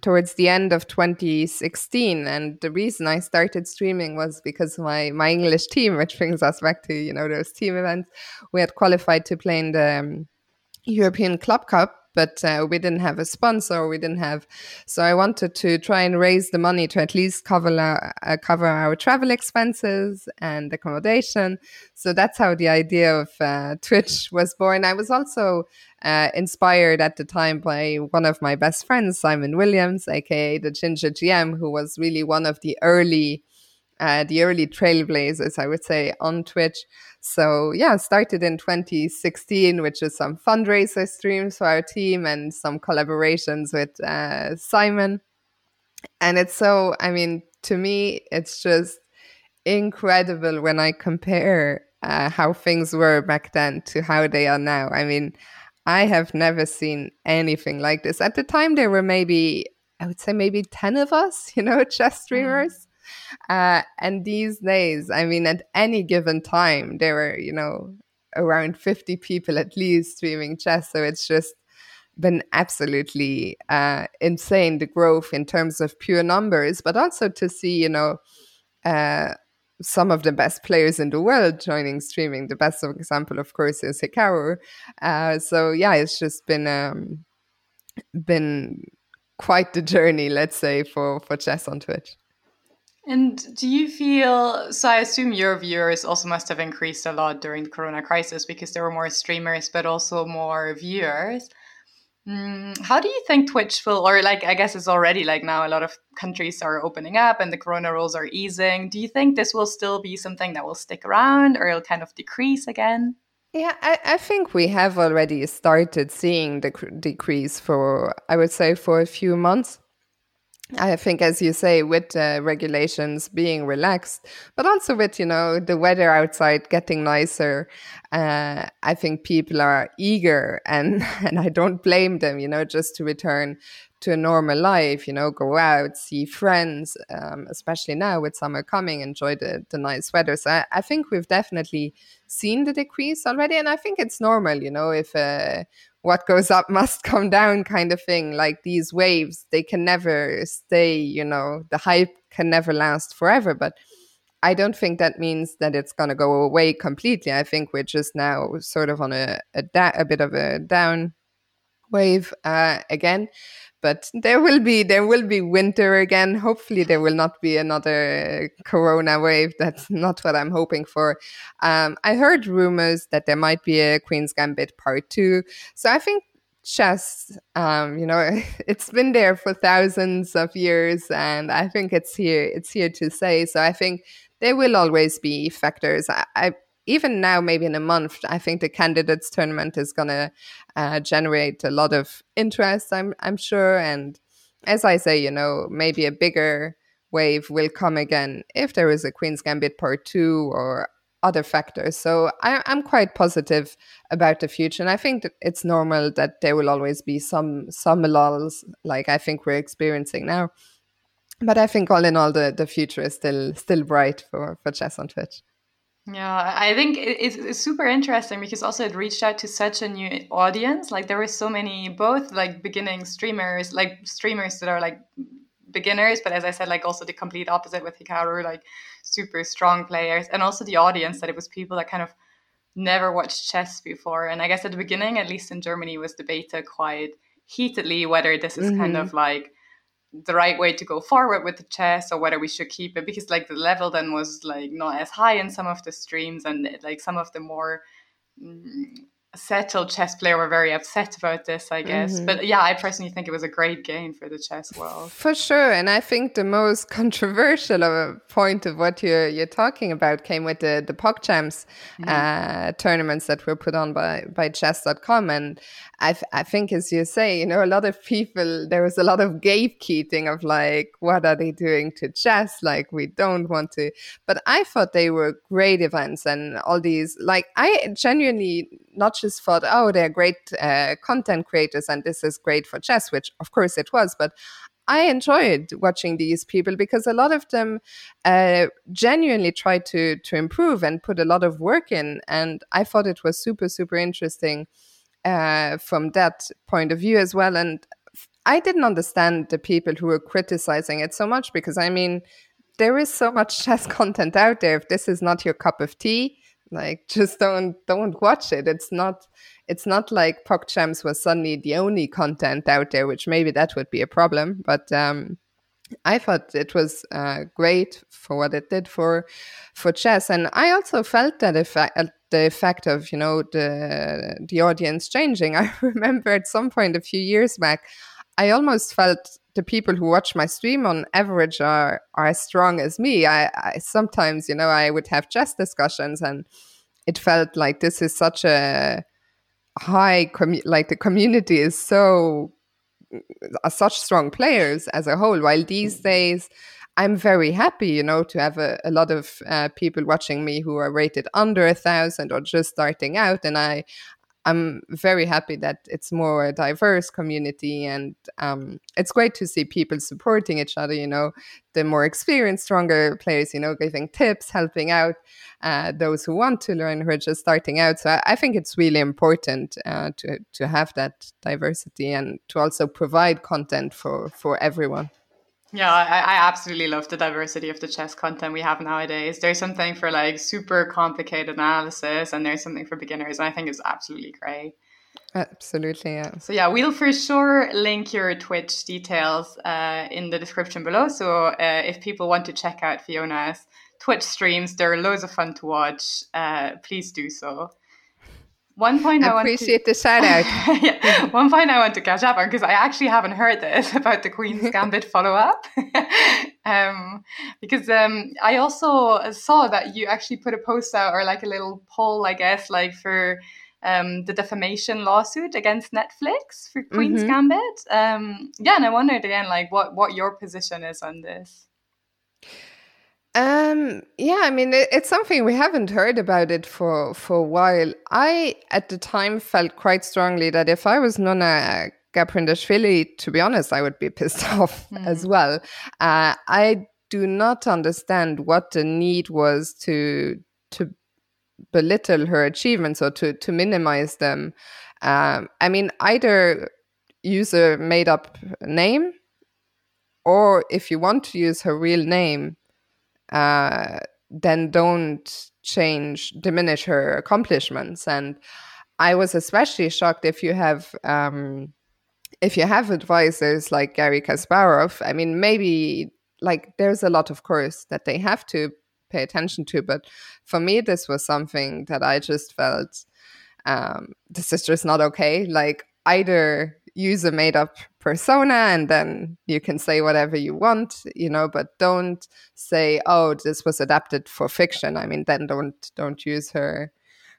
towards the end of 2016, and the reason I started streaming was because my my English team, which brings us back to you know those team events, we had qualified to play in the um, European Club Cup but uh, we didn't have a sponsor. We didn't have, so I wanted to try and raise the money to at least cover our, uh, cover our travel expenses and accommodation. So that's how the idea of uh, Twitch was born. I was also uh, inspired at the time by one of my best friends, Simon Williams, aka the Ginger GM, who was really one of the early uh, the early trailblazers, I would say, on Twitch. So yeah, started in 2016, which is some fundraiser streams for our team and some collaborations with uh, Simon. And it's so, I mean, to me, it's just incredible when I compare uh, how things were back then to how they are now. I mean, I have never seen anything like this. At the time, there were maybe, I would say, maybe 10 of us, you know, chess mm. Uh, and these days, I mean, at any given time, there were, you know, around 50 people at least streaming chess. So it's just been absolutely uh, insane the growth in terms of pure numbers, but also to see, you know, uh, some of the best players in the world joining streaming. The best example, of course, is Hikaru. Uh, so yeah, it's just been um, been quite the journey, let's say, for for chess on Twitch. And do you feel so? I assume your viewers also must have increased a lot during the Corona crisis because there were more streamers, but also more viewers. Mm, how do you think Twitch will, or like, I guess it's already like now a lot of countries are opening up and the Corona rules are easing. Do you think this will still be something that will stick around or it'll kind of decrease again? Yeah, I, I think we have already started seeing the decrease for, I would say, for a few months. I think, as you say, with uh, regulations being relaxed, but also with you know the weather outside getting nicer, uh, I think people are eager, and and I don't blame them. You know, just to return to a normal life. You know, go out, see friends, um, especially now with summer coming, enjoy the the nice weather. So I, I, think we've definitely seen the decrease already, and I think it's normal. You know, if uh, what goes up must come down kind of thing. Like these waves they can never stay you know the hype can never last forever. But i don't think that means that it's going to go away completely. I think we're just now sort of on a a, da- a bit of a down wave uh, again but there will be there will be winter again. Hopefully there will not be another corona wave. That's not what i'm hoping for. Um, i heard rumors that there might be a queen's gambit part two. So i think chess um, you know it's been there for thousands of years and i think it's here it's here to stay. So i think there will always be factors. I, I even now, maybe in a month, I think the candidates tournament is going to uh, generate a lot of interest. I'm I'm sure, and as I say, you know, maybe a bigger wave will come again if there is a Queen's Gambit Part 2 or other factors. So I, am quite positive about the future, and I think that it's normal that there will always be some some lulls, like I think we're experiencing now. But I think all in all, the, the future is still still bright for for chess on Twitch. Yeah, I think it's, it's super interesting because also it reached out to such a new audience. Like there were so many, both like beginning streamers, like streamers that are like beginners, but as I said, like also the complete opposite with Hikaru, like super strong players, and also the audience that it was people that kind of never watched chess before. And I guess at the beginning, at least in Germany, was debated quite heatedly whether this is mm-hmm. kind of like the right way to go forward with the chess or whether we should keep it because like the level then was like not as high in some of the streams and like some of the more mm, settled chess player were very upset about this, I guess. Mm-hmm. But yeah, I personally think it was a great gain for the chess world. For sure. And I think the most controversial point of what you're, you're talking about came with the, the PogChamps mm-hmm. uh, tournaments that were put on by, by chess.com. And I, I think, as you say, you know, a lot of people, there was a lot of gatekeeping of like, what are they doing to chess? Like, we don't want to. But I thought they were great events and all these, like, I genuinely not just thought, oh, they're great uh, content creators and this is great for chess, which of course it was, but I enjoyed watching these people because a lot of them uh, genuinely tried to to improve and put a lot of work in, and I thought it was super super interesting uh, from that point of view as well. And I didn't understand the people who were criticizing it so much because I mean, there is so much chess content out there. If this is not your cup of tea, like just don't don't watch it. It's not it's not like PogChamps was suddenly the only content out there, which maybe that would be a problem. But um, I thought it was uh, great for what it did for for chess, and I also felt that effect, uh, the effect of you know the the audience changing. I remember at some point a few years back, I almost felt the people who watch my stream on average are are as strong as me. I, I sometimes you know I would have chess discussions, and it felt like this is such a high commu- like the community is so are such strong players as a whole. While these mm. days, I'm very happy, you know, to have a, a lot of uh, people watching me who are rated under a thousand or just starting out, and I, I'm very happy that it's more a diverse community, and um, it's great to see people supporting each other. You know, the more experienced, stronger players, you know, giving tips, helping out uh, those who want to learn who are just starting out. So I, I think it's really important uh, to to have that diversity and to also provide content for for everyone. Yeah, I, I, absolutely love the diversity of the chess content we have nowadays. There's something for like super complicated analysis, and there's something for beginners. And I think it's absolutely great. Absolutely, yeah. So yeah, we'll for sure link your Twitch details uh, in the description below. So uh, if people want to check out Fiona's Twitch streams, they're loads of fun to watch. Uh, please do so. One point I, I appreciate to, the shout out. yeah, one point I want to catch up on because I actually haven't heard this about the Queen's Gambit follow up. um, because um, I also saw that you actually put a post out or like a little poll, I guess, like for um, the defamation lawsuit against Netflix for Queen's mm-hmm. Gambit. Um, yeah, and I wondered again, like, what what your position is on this. Um, yeah, I mean, it, it's something we haven't heard about it for for a while. I at the time felt quite strongly that if I was Nona Gaprindashvili, to be honest, I would be pissed off mm. as well. Uh, I do not understand what the need was to to belittle her achievements or to to minimize them. Um, I mean, either use a made up name, or if you want to use her real name uh, then don't change, diminish her accomplishments. And I was especially shocked if you have um, if you have advisors like Gary Kasparov. I mean, maybe like there's a lot, of course, that they have to pay attention to, but for me, this was something that I just felt um, this is just not okay. Like either use a made up persona and then you can say whatever you want you know but don't say oh this was adapted for fiction i mean then don't don't use her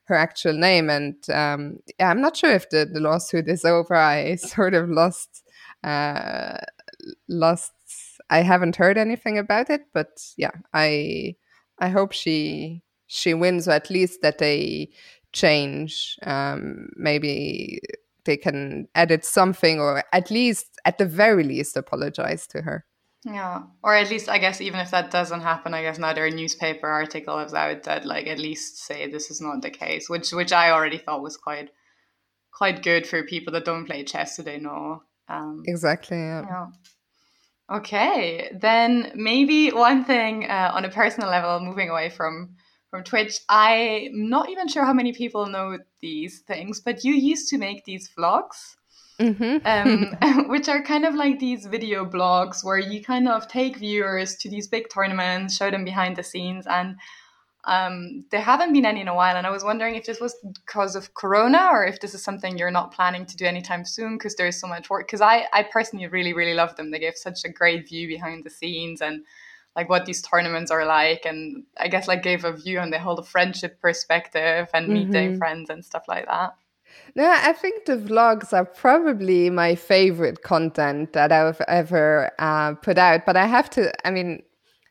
her actual name and um, yeah, i'm not sure if the, the lawsuit is over i sort of lost uh, lost I haven't heard anything about it, but yeah, I I hope she she wins, or at least that they change. Um, maybe they can edit something, or at least, at the very least, apologize to her. Yeah, or at least I guess even if that doesn't happen, I guess another newspaper article is out that like at least say this is not the case, which which I already thought was quite quite good for people that don't play chess so they know. Um, exactly. Yeah. yeah. Okay, then maybe one thing uh, on a personal level, moving away from from Twitch, I'm not even sure how many people know these things, but you used to make these vlogs. Mm-hmm. um, which are kind of like these video blogs where you kind of take viewers to these big tournaments, show them behind the scenes, and um, there haven't been any in a while. And I was wondering if this was because of Corona or if this is something you're not planning to do anytime soon because there's so much work. Because I, I personally really, really love them. They give such a great view behind the scenes and like what these tournaments are like and i guess like gave a view on the whole friendship perspective and mm-hmm. meeting friends and stuff like that no, I think the vlogs are probably my favorite content that I've ever uh, put out. But I have to, I mean,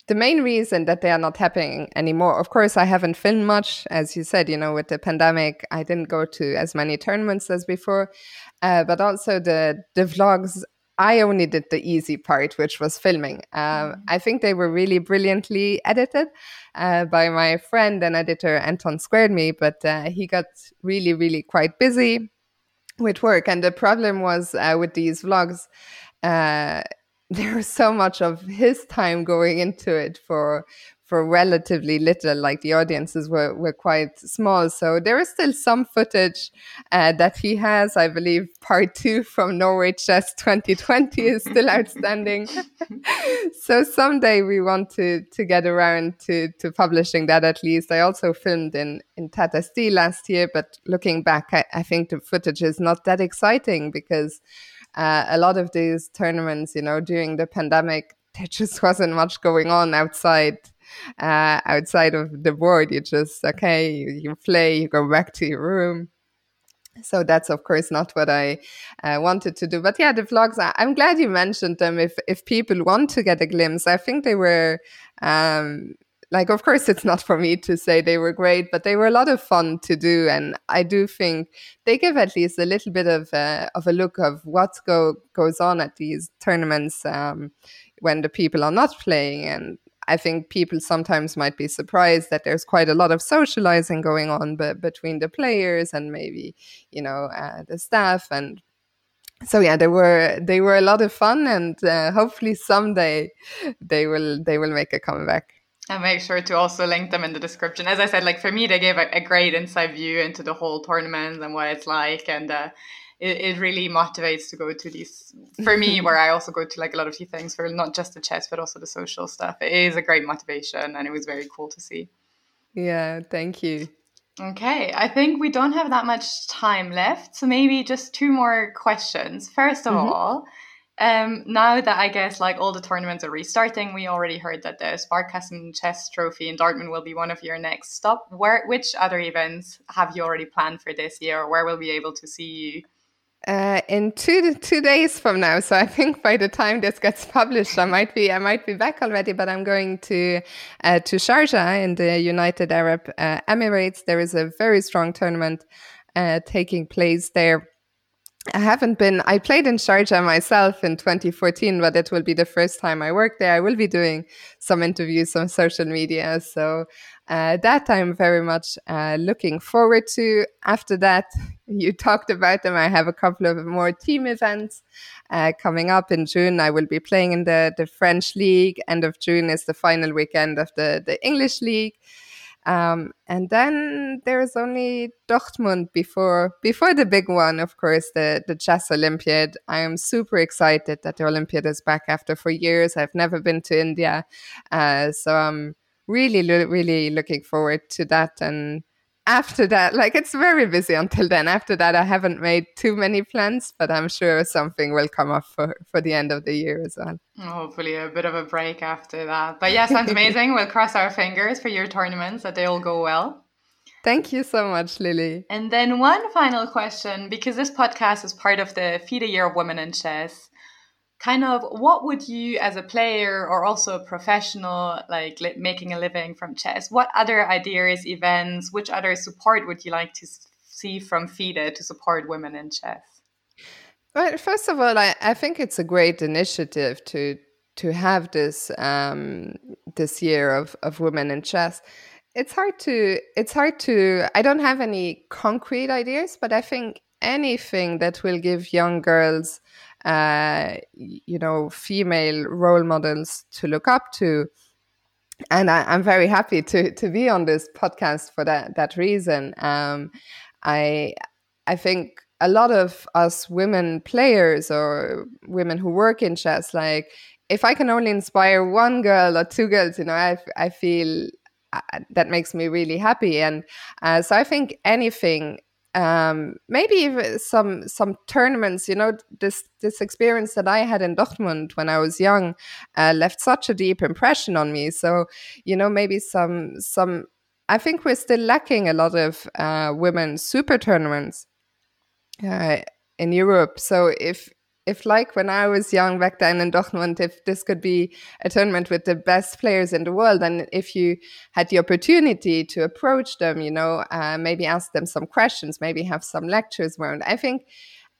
the main reason that they are not happening anymore, of course, I haven't filmed much. As you said, you know, with the pandemic, I didn't go to as many tournaments as before. Uh, but also the, the vlogs I only did the easy part, which was filming. Um, mm-hmm. I think they were really brilliantly edited uh, by my friend and editor Anton Squared Me, but uh, he got really, really quite busy with work. And the problem was uh, with these vlogs, uh, there was so much of his time going into it for for relatively little like the audiences were, were quite small. So there is still some footage uh, that he has. I believe part two from norway chess 2020 is still outstanding. So someday we want to to get around to to publishing that at least. I also filmed in in tata steel last year but looking back I, I think the footage is not that exciting because uh, a lot of these tournaments you know during the pandemic there just wasn't much going on outside uh, outside of the board. You just, okay, you, you play, you go back to your room. So that's of course not what i uh, wanted to do. But yeah the vlogs I, am glad you mentioned them. If if people want to get a glimpse i think they were um like of course it's not for me to say they were great but they were a lot of fun to do. And i do think they give at least a little bit of uh, of a look of what go goes on at these tournaments um, when the people are not playing and I think people sometimes might be surprised that there's quite a lot of socializing going on be- between the players and maybe you know uh, the staff and so yeah they were they were a lot of fun and uh, hopefully someday they will they will make a comeback. And make sure to also link them in the description. As i said like for me they gave a, a great inside view into the whole tournament and what it's like and uh, it, it really motivates to go to these for me where i also go to like a lot of these things for not just the chess but also the social stuff it is a great motivation and it was very cool to see yeah thank you okay i think we don't have that much time left so maybe just two more questions first of mm-hmm. all um, now that I guess like all the tournaments are restarting, we already heard that the Sparkassen Chess Trophy in Dortmund will be one of your next stop. Where which other events have you already planned for this year, or where will we be able to see you uh, in two two days from now. So I think by the time this gets published, I might be I might be back already. But I'm going to uh, to Sharjah in the United Arab uh, Emirates. There is a very strong tournament uh, taking place there. I haven't been. I played in Sharjah myself in 2014, but it will be the first time I work there. I will be doing some interviews on social media, so uh, that I'm very much uh, looking forward to. After that, you talked about them. I have a couple of more team events uh, coming up in June. I will be playing in the, the French league. End of June is the final weekend of the, the English league. Um, and then there is only Dortmund before before the big one, of course, the the chess Olympiad. I am super excited that the Olympiad is back after four years. I've never been to India, uh, so I'm really, really looking forward to that. And after that, like it's very busy until then. After that, I haven't made too many plans, but I'm sure something will come up for, for the end of the year as well. Hopefully, a bit of a break after that. But yeah, sounds amazing. we'll cross our fingers for your tournaments that they all go well. Thank you so much, Lilli. And then one final question because this podcast is part of the FIDE Year of Women in Chess kind of what would you as a player or also a professional like making a living from chess? What other ideas events which other support would you like to see from FIDE to support women in chess? Well first of all i, I think it's a great initiative to to have this um, this year of, of women in chess. It's hard to it's hard to i don't have any concrete ideas but i think anything that will give young girls uh, you know, female role models to look up to. And I, am very happy to to be on this podcast for that that reason. Um, I I think a lot of us women players or women who work in chess, like if I can only inspire one girl or two girls, you know, I I feel uh, that makes me really happy. And uh, so I think anything um, maybe some some tournaments. You know, this this experience that I had in Dortmund when I was young uh, left such a deep impression on me. So, you know, maybe some some. I think we're still lacking a lot of uh, women super tournaments uh, in Europe. So if if like when I was young back then in Dortmund, if this could be a tournament with the best players in the world, and if you had the opportunity to approach them, you know, uh, maybe ask them some questions, maybe have some lectures around. I think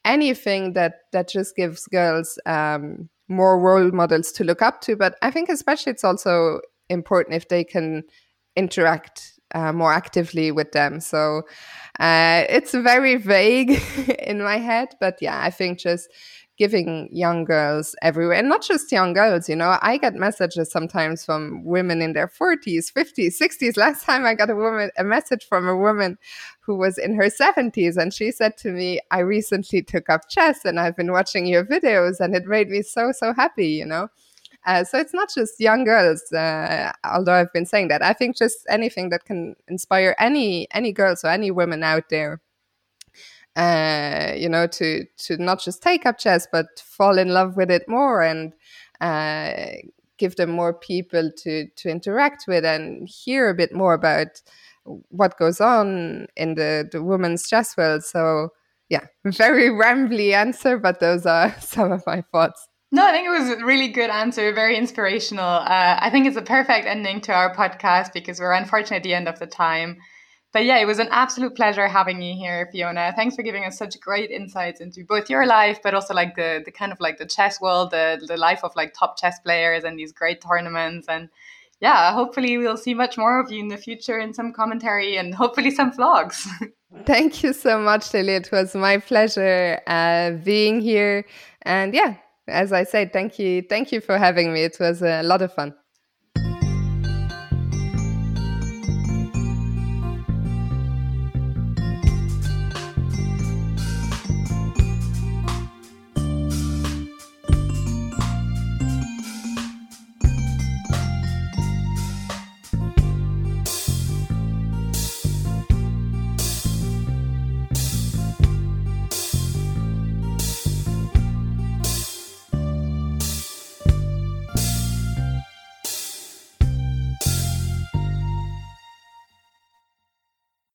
anything that that just gives girls um, more role models to look up to. But I think especially it's also important if they can interact uh, more actively with them. So uh, it's very vague in my head, but yeah, I think just giving young girls everywhere and not just young girls you know i get messages sometimes from women in their 40s 50s 60s last time i got a woman a message from a woman who was in her 70s and she said to me i recently took up chess and i've been watching your videos and it made me so so happy you know? Uh, so it's not just young girls uh, although i've been saying that. I think just anything that can inspire any any girls or any women out there uh, you know, to to not just take up chess, but fall in love with it more and uh, give them more people to to interact with and hear a bit more about what goes on in the the women's chess world. So yeah, very rambly answer, but those are some of my thoughts. No, I think it was a really good answer, very inspirational. Uh, I think it's a perfect ending to our podcast because we're unfortunately at the end of the time. But yeah, it was an absolute pleasure having you here, Fiona. Thanks for giving us such great insights into both your life, but also like the the kind of like the chess world, the the life of like top chess players and these great tournaments. And yeah, hopefully we'll see much more of you in the future in some commentary and hopefully some vlogs. Thank you so much, Lilli. It was my pleasure uh, being here. And yeah, as I said, thank you, thank you for having me. It was a lot of fun.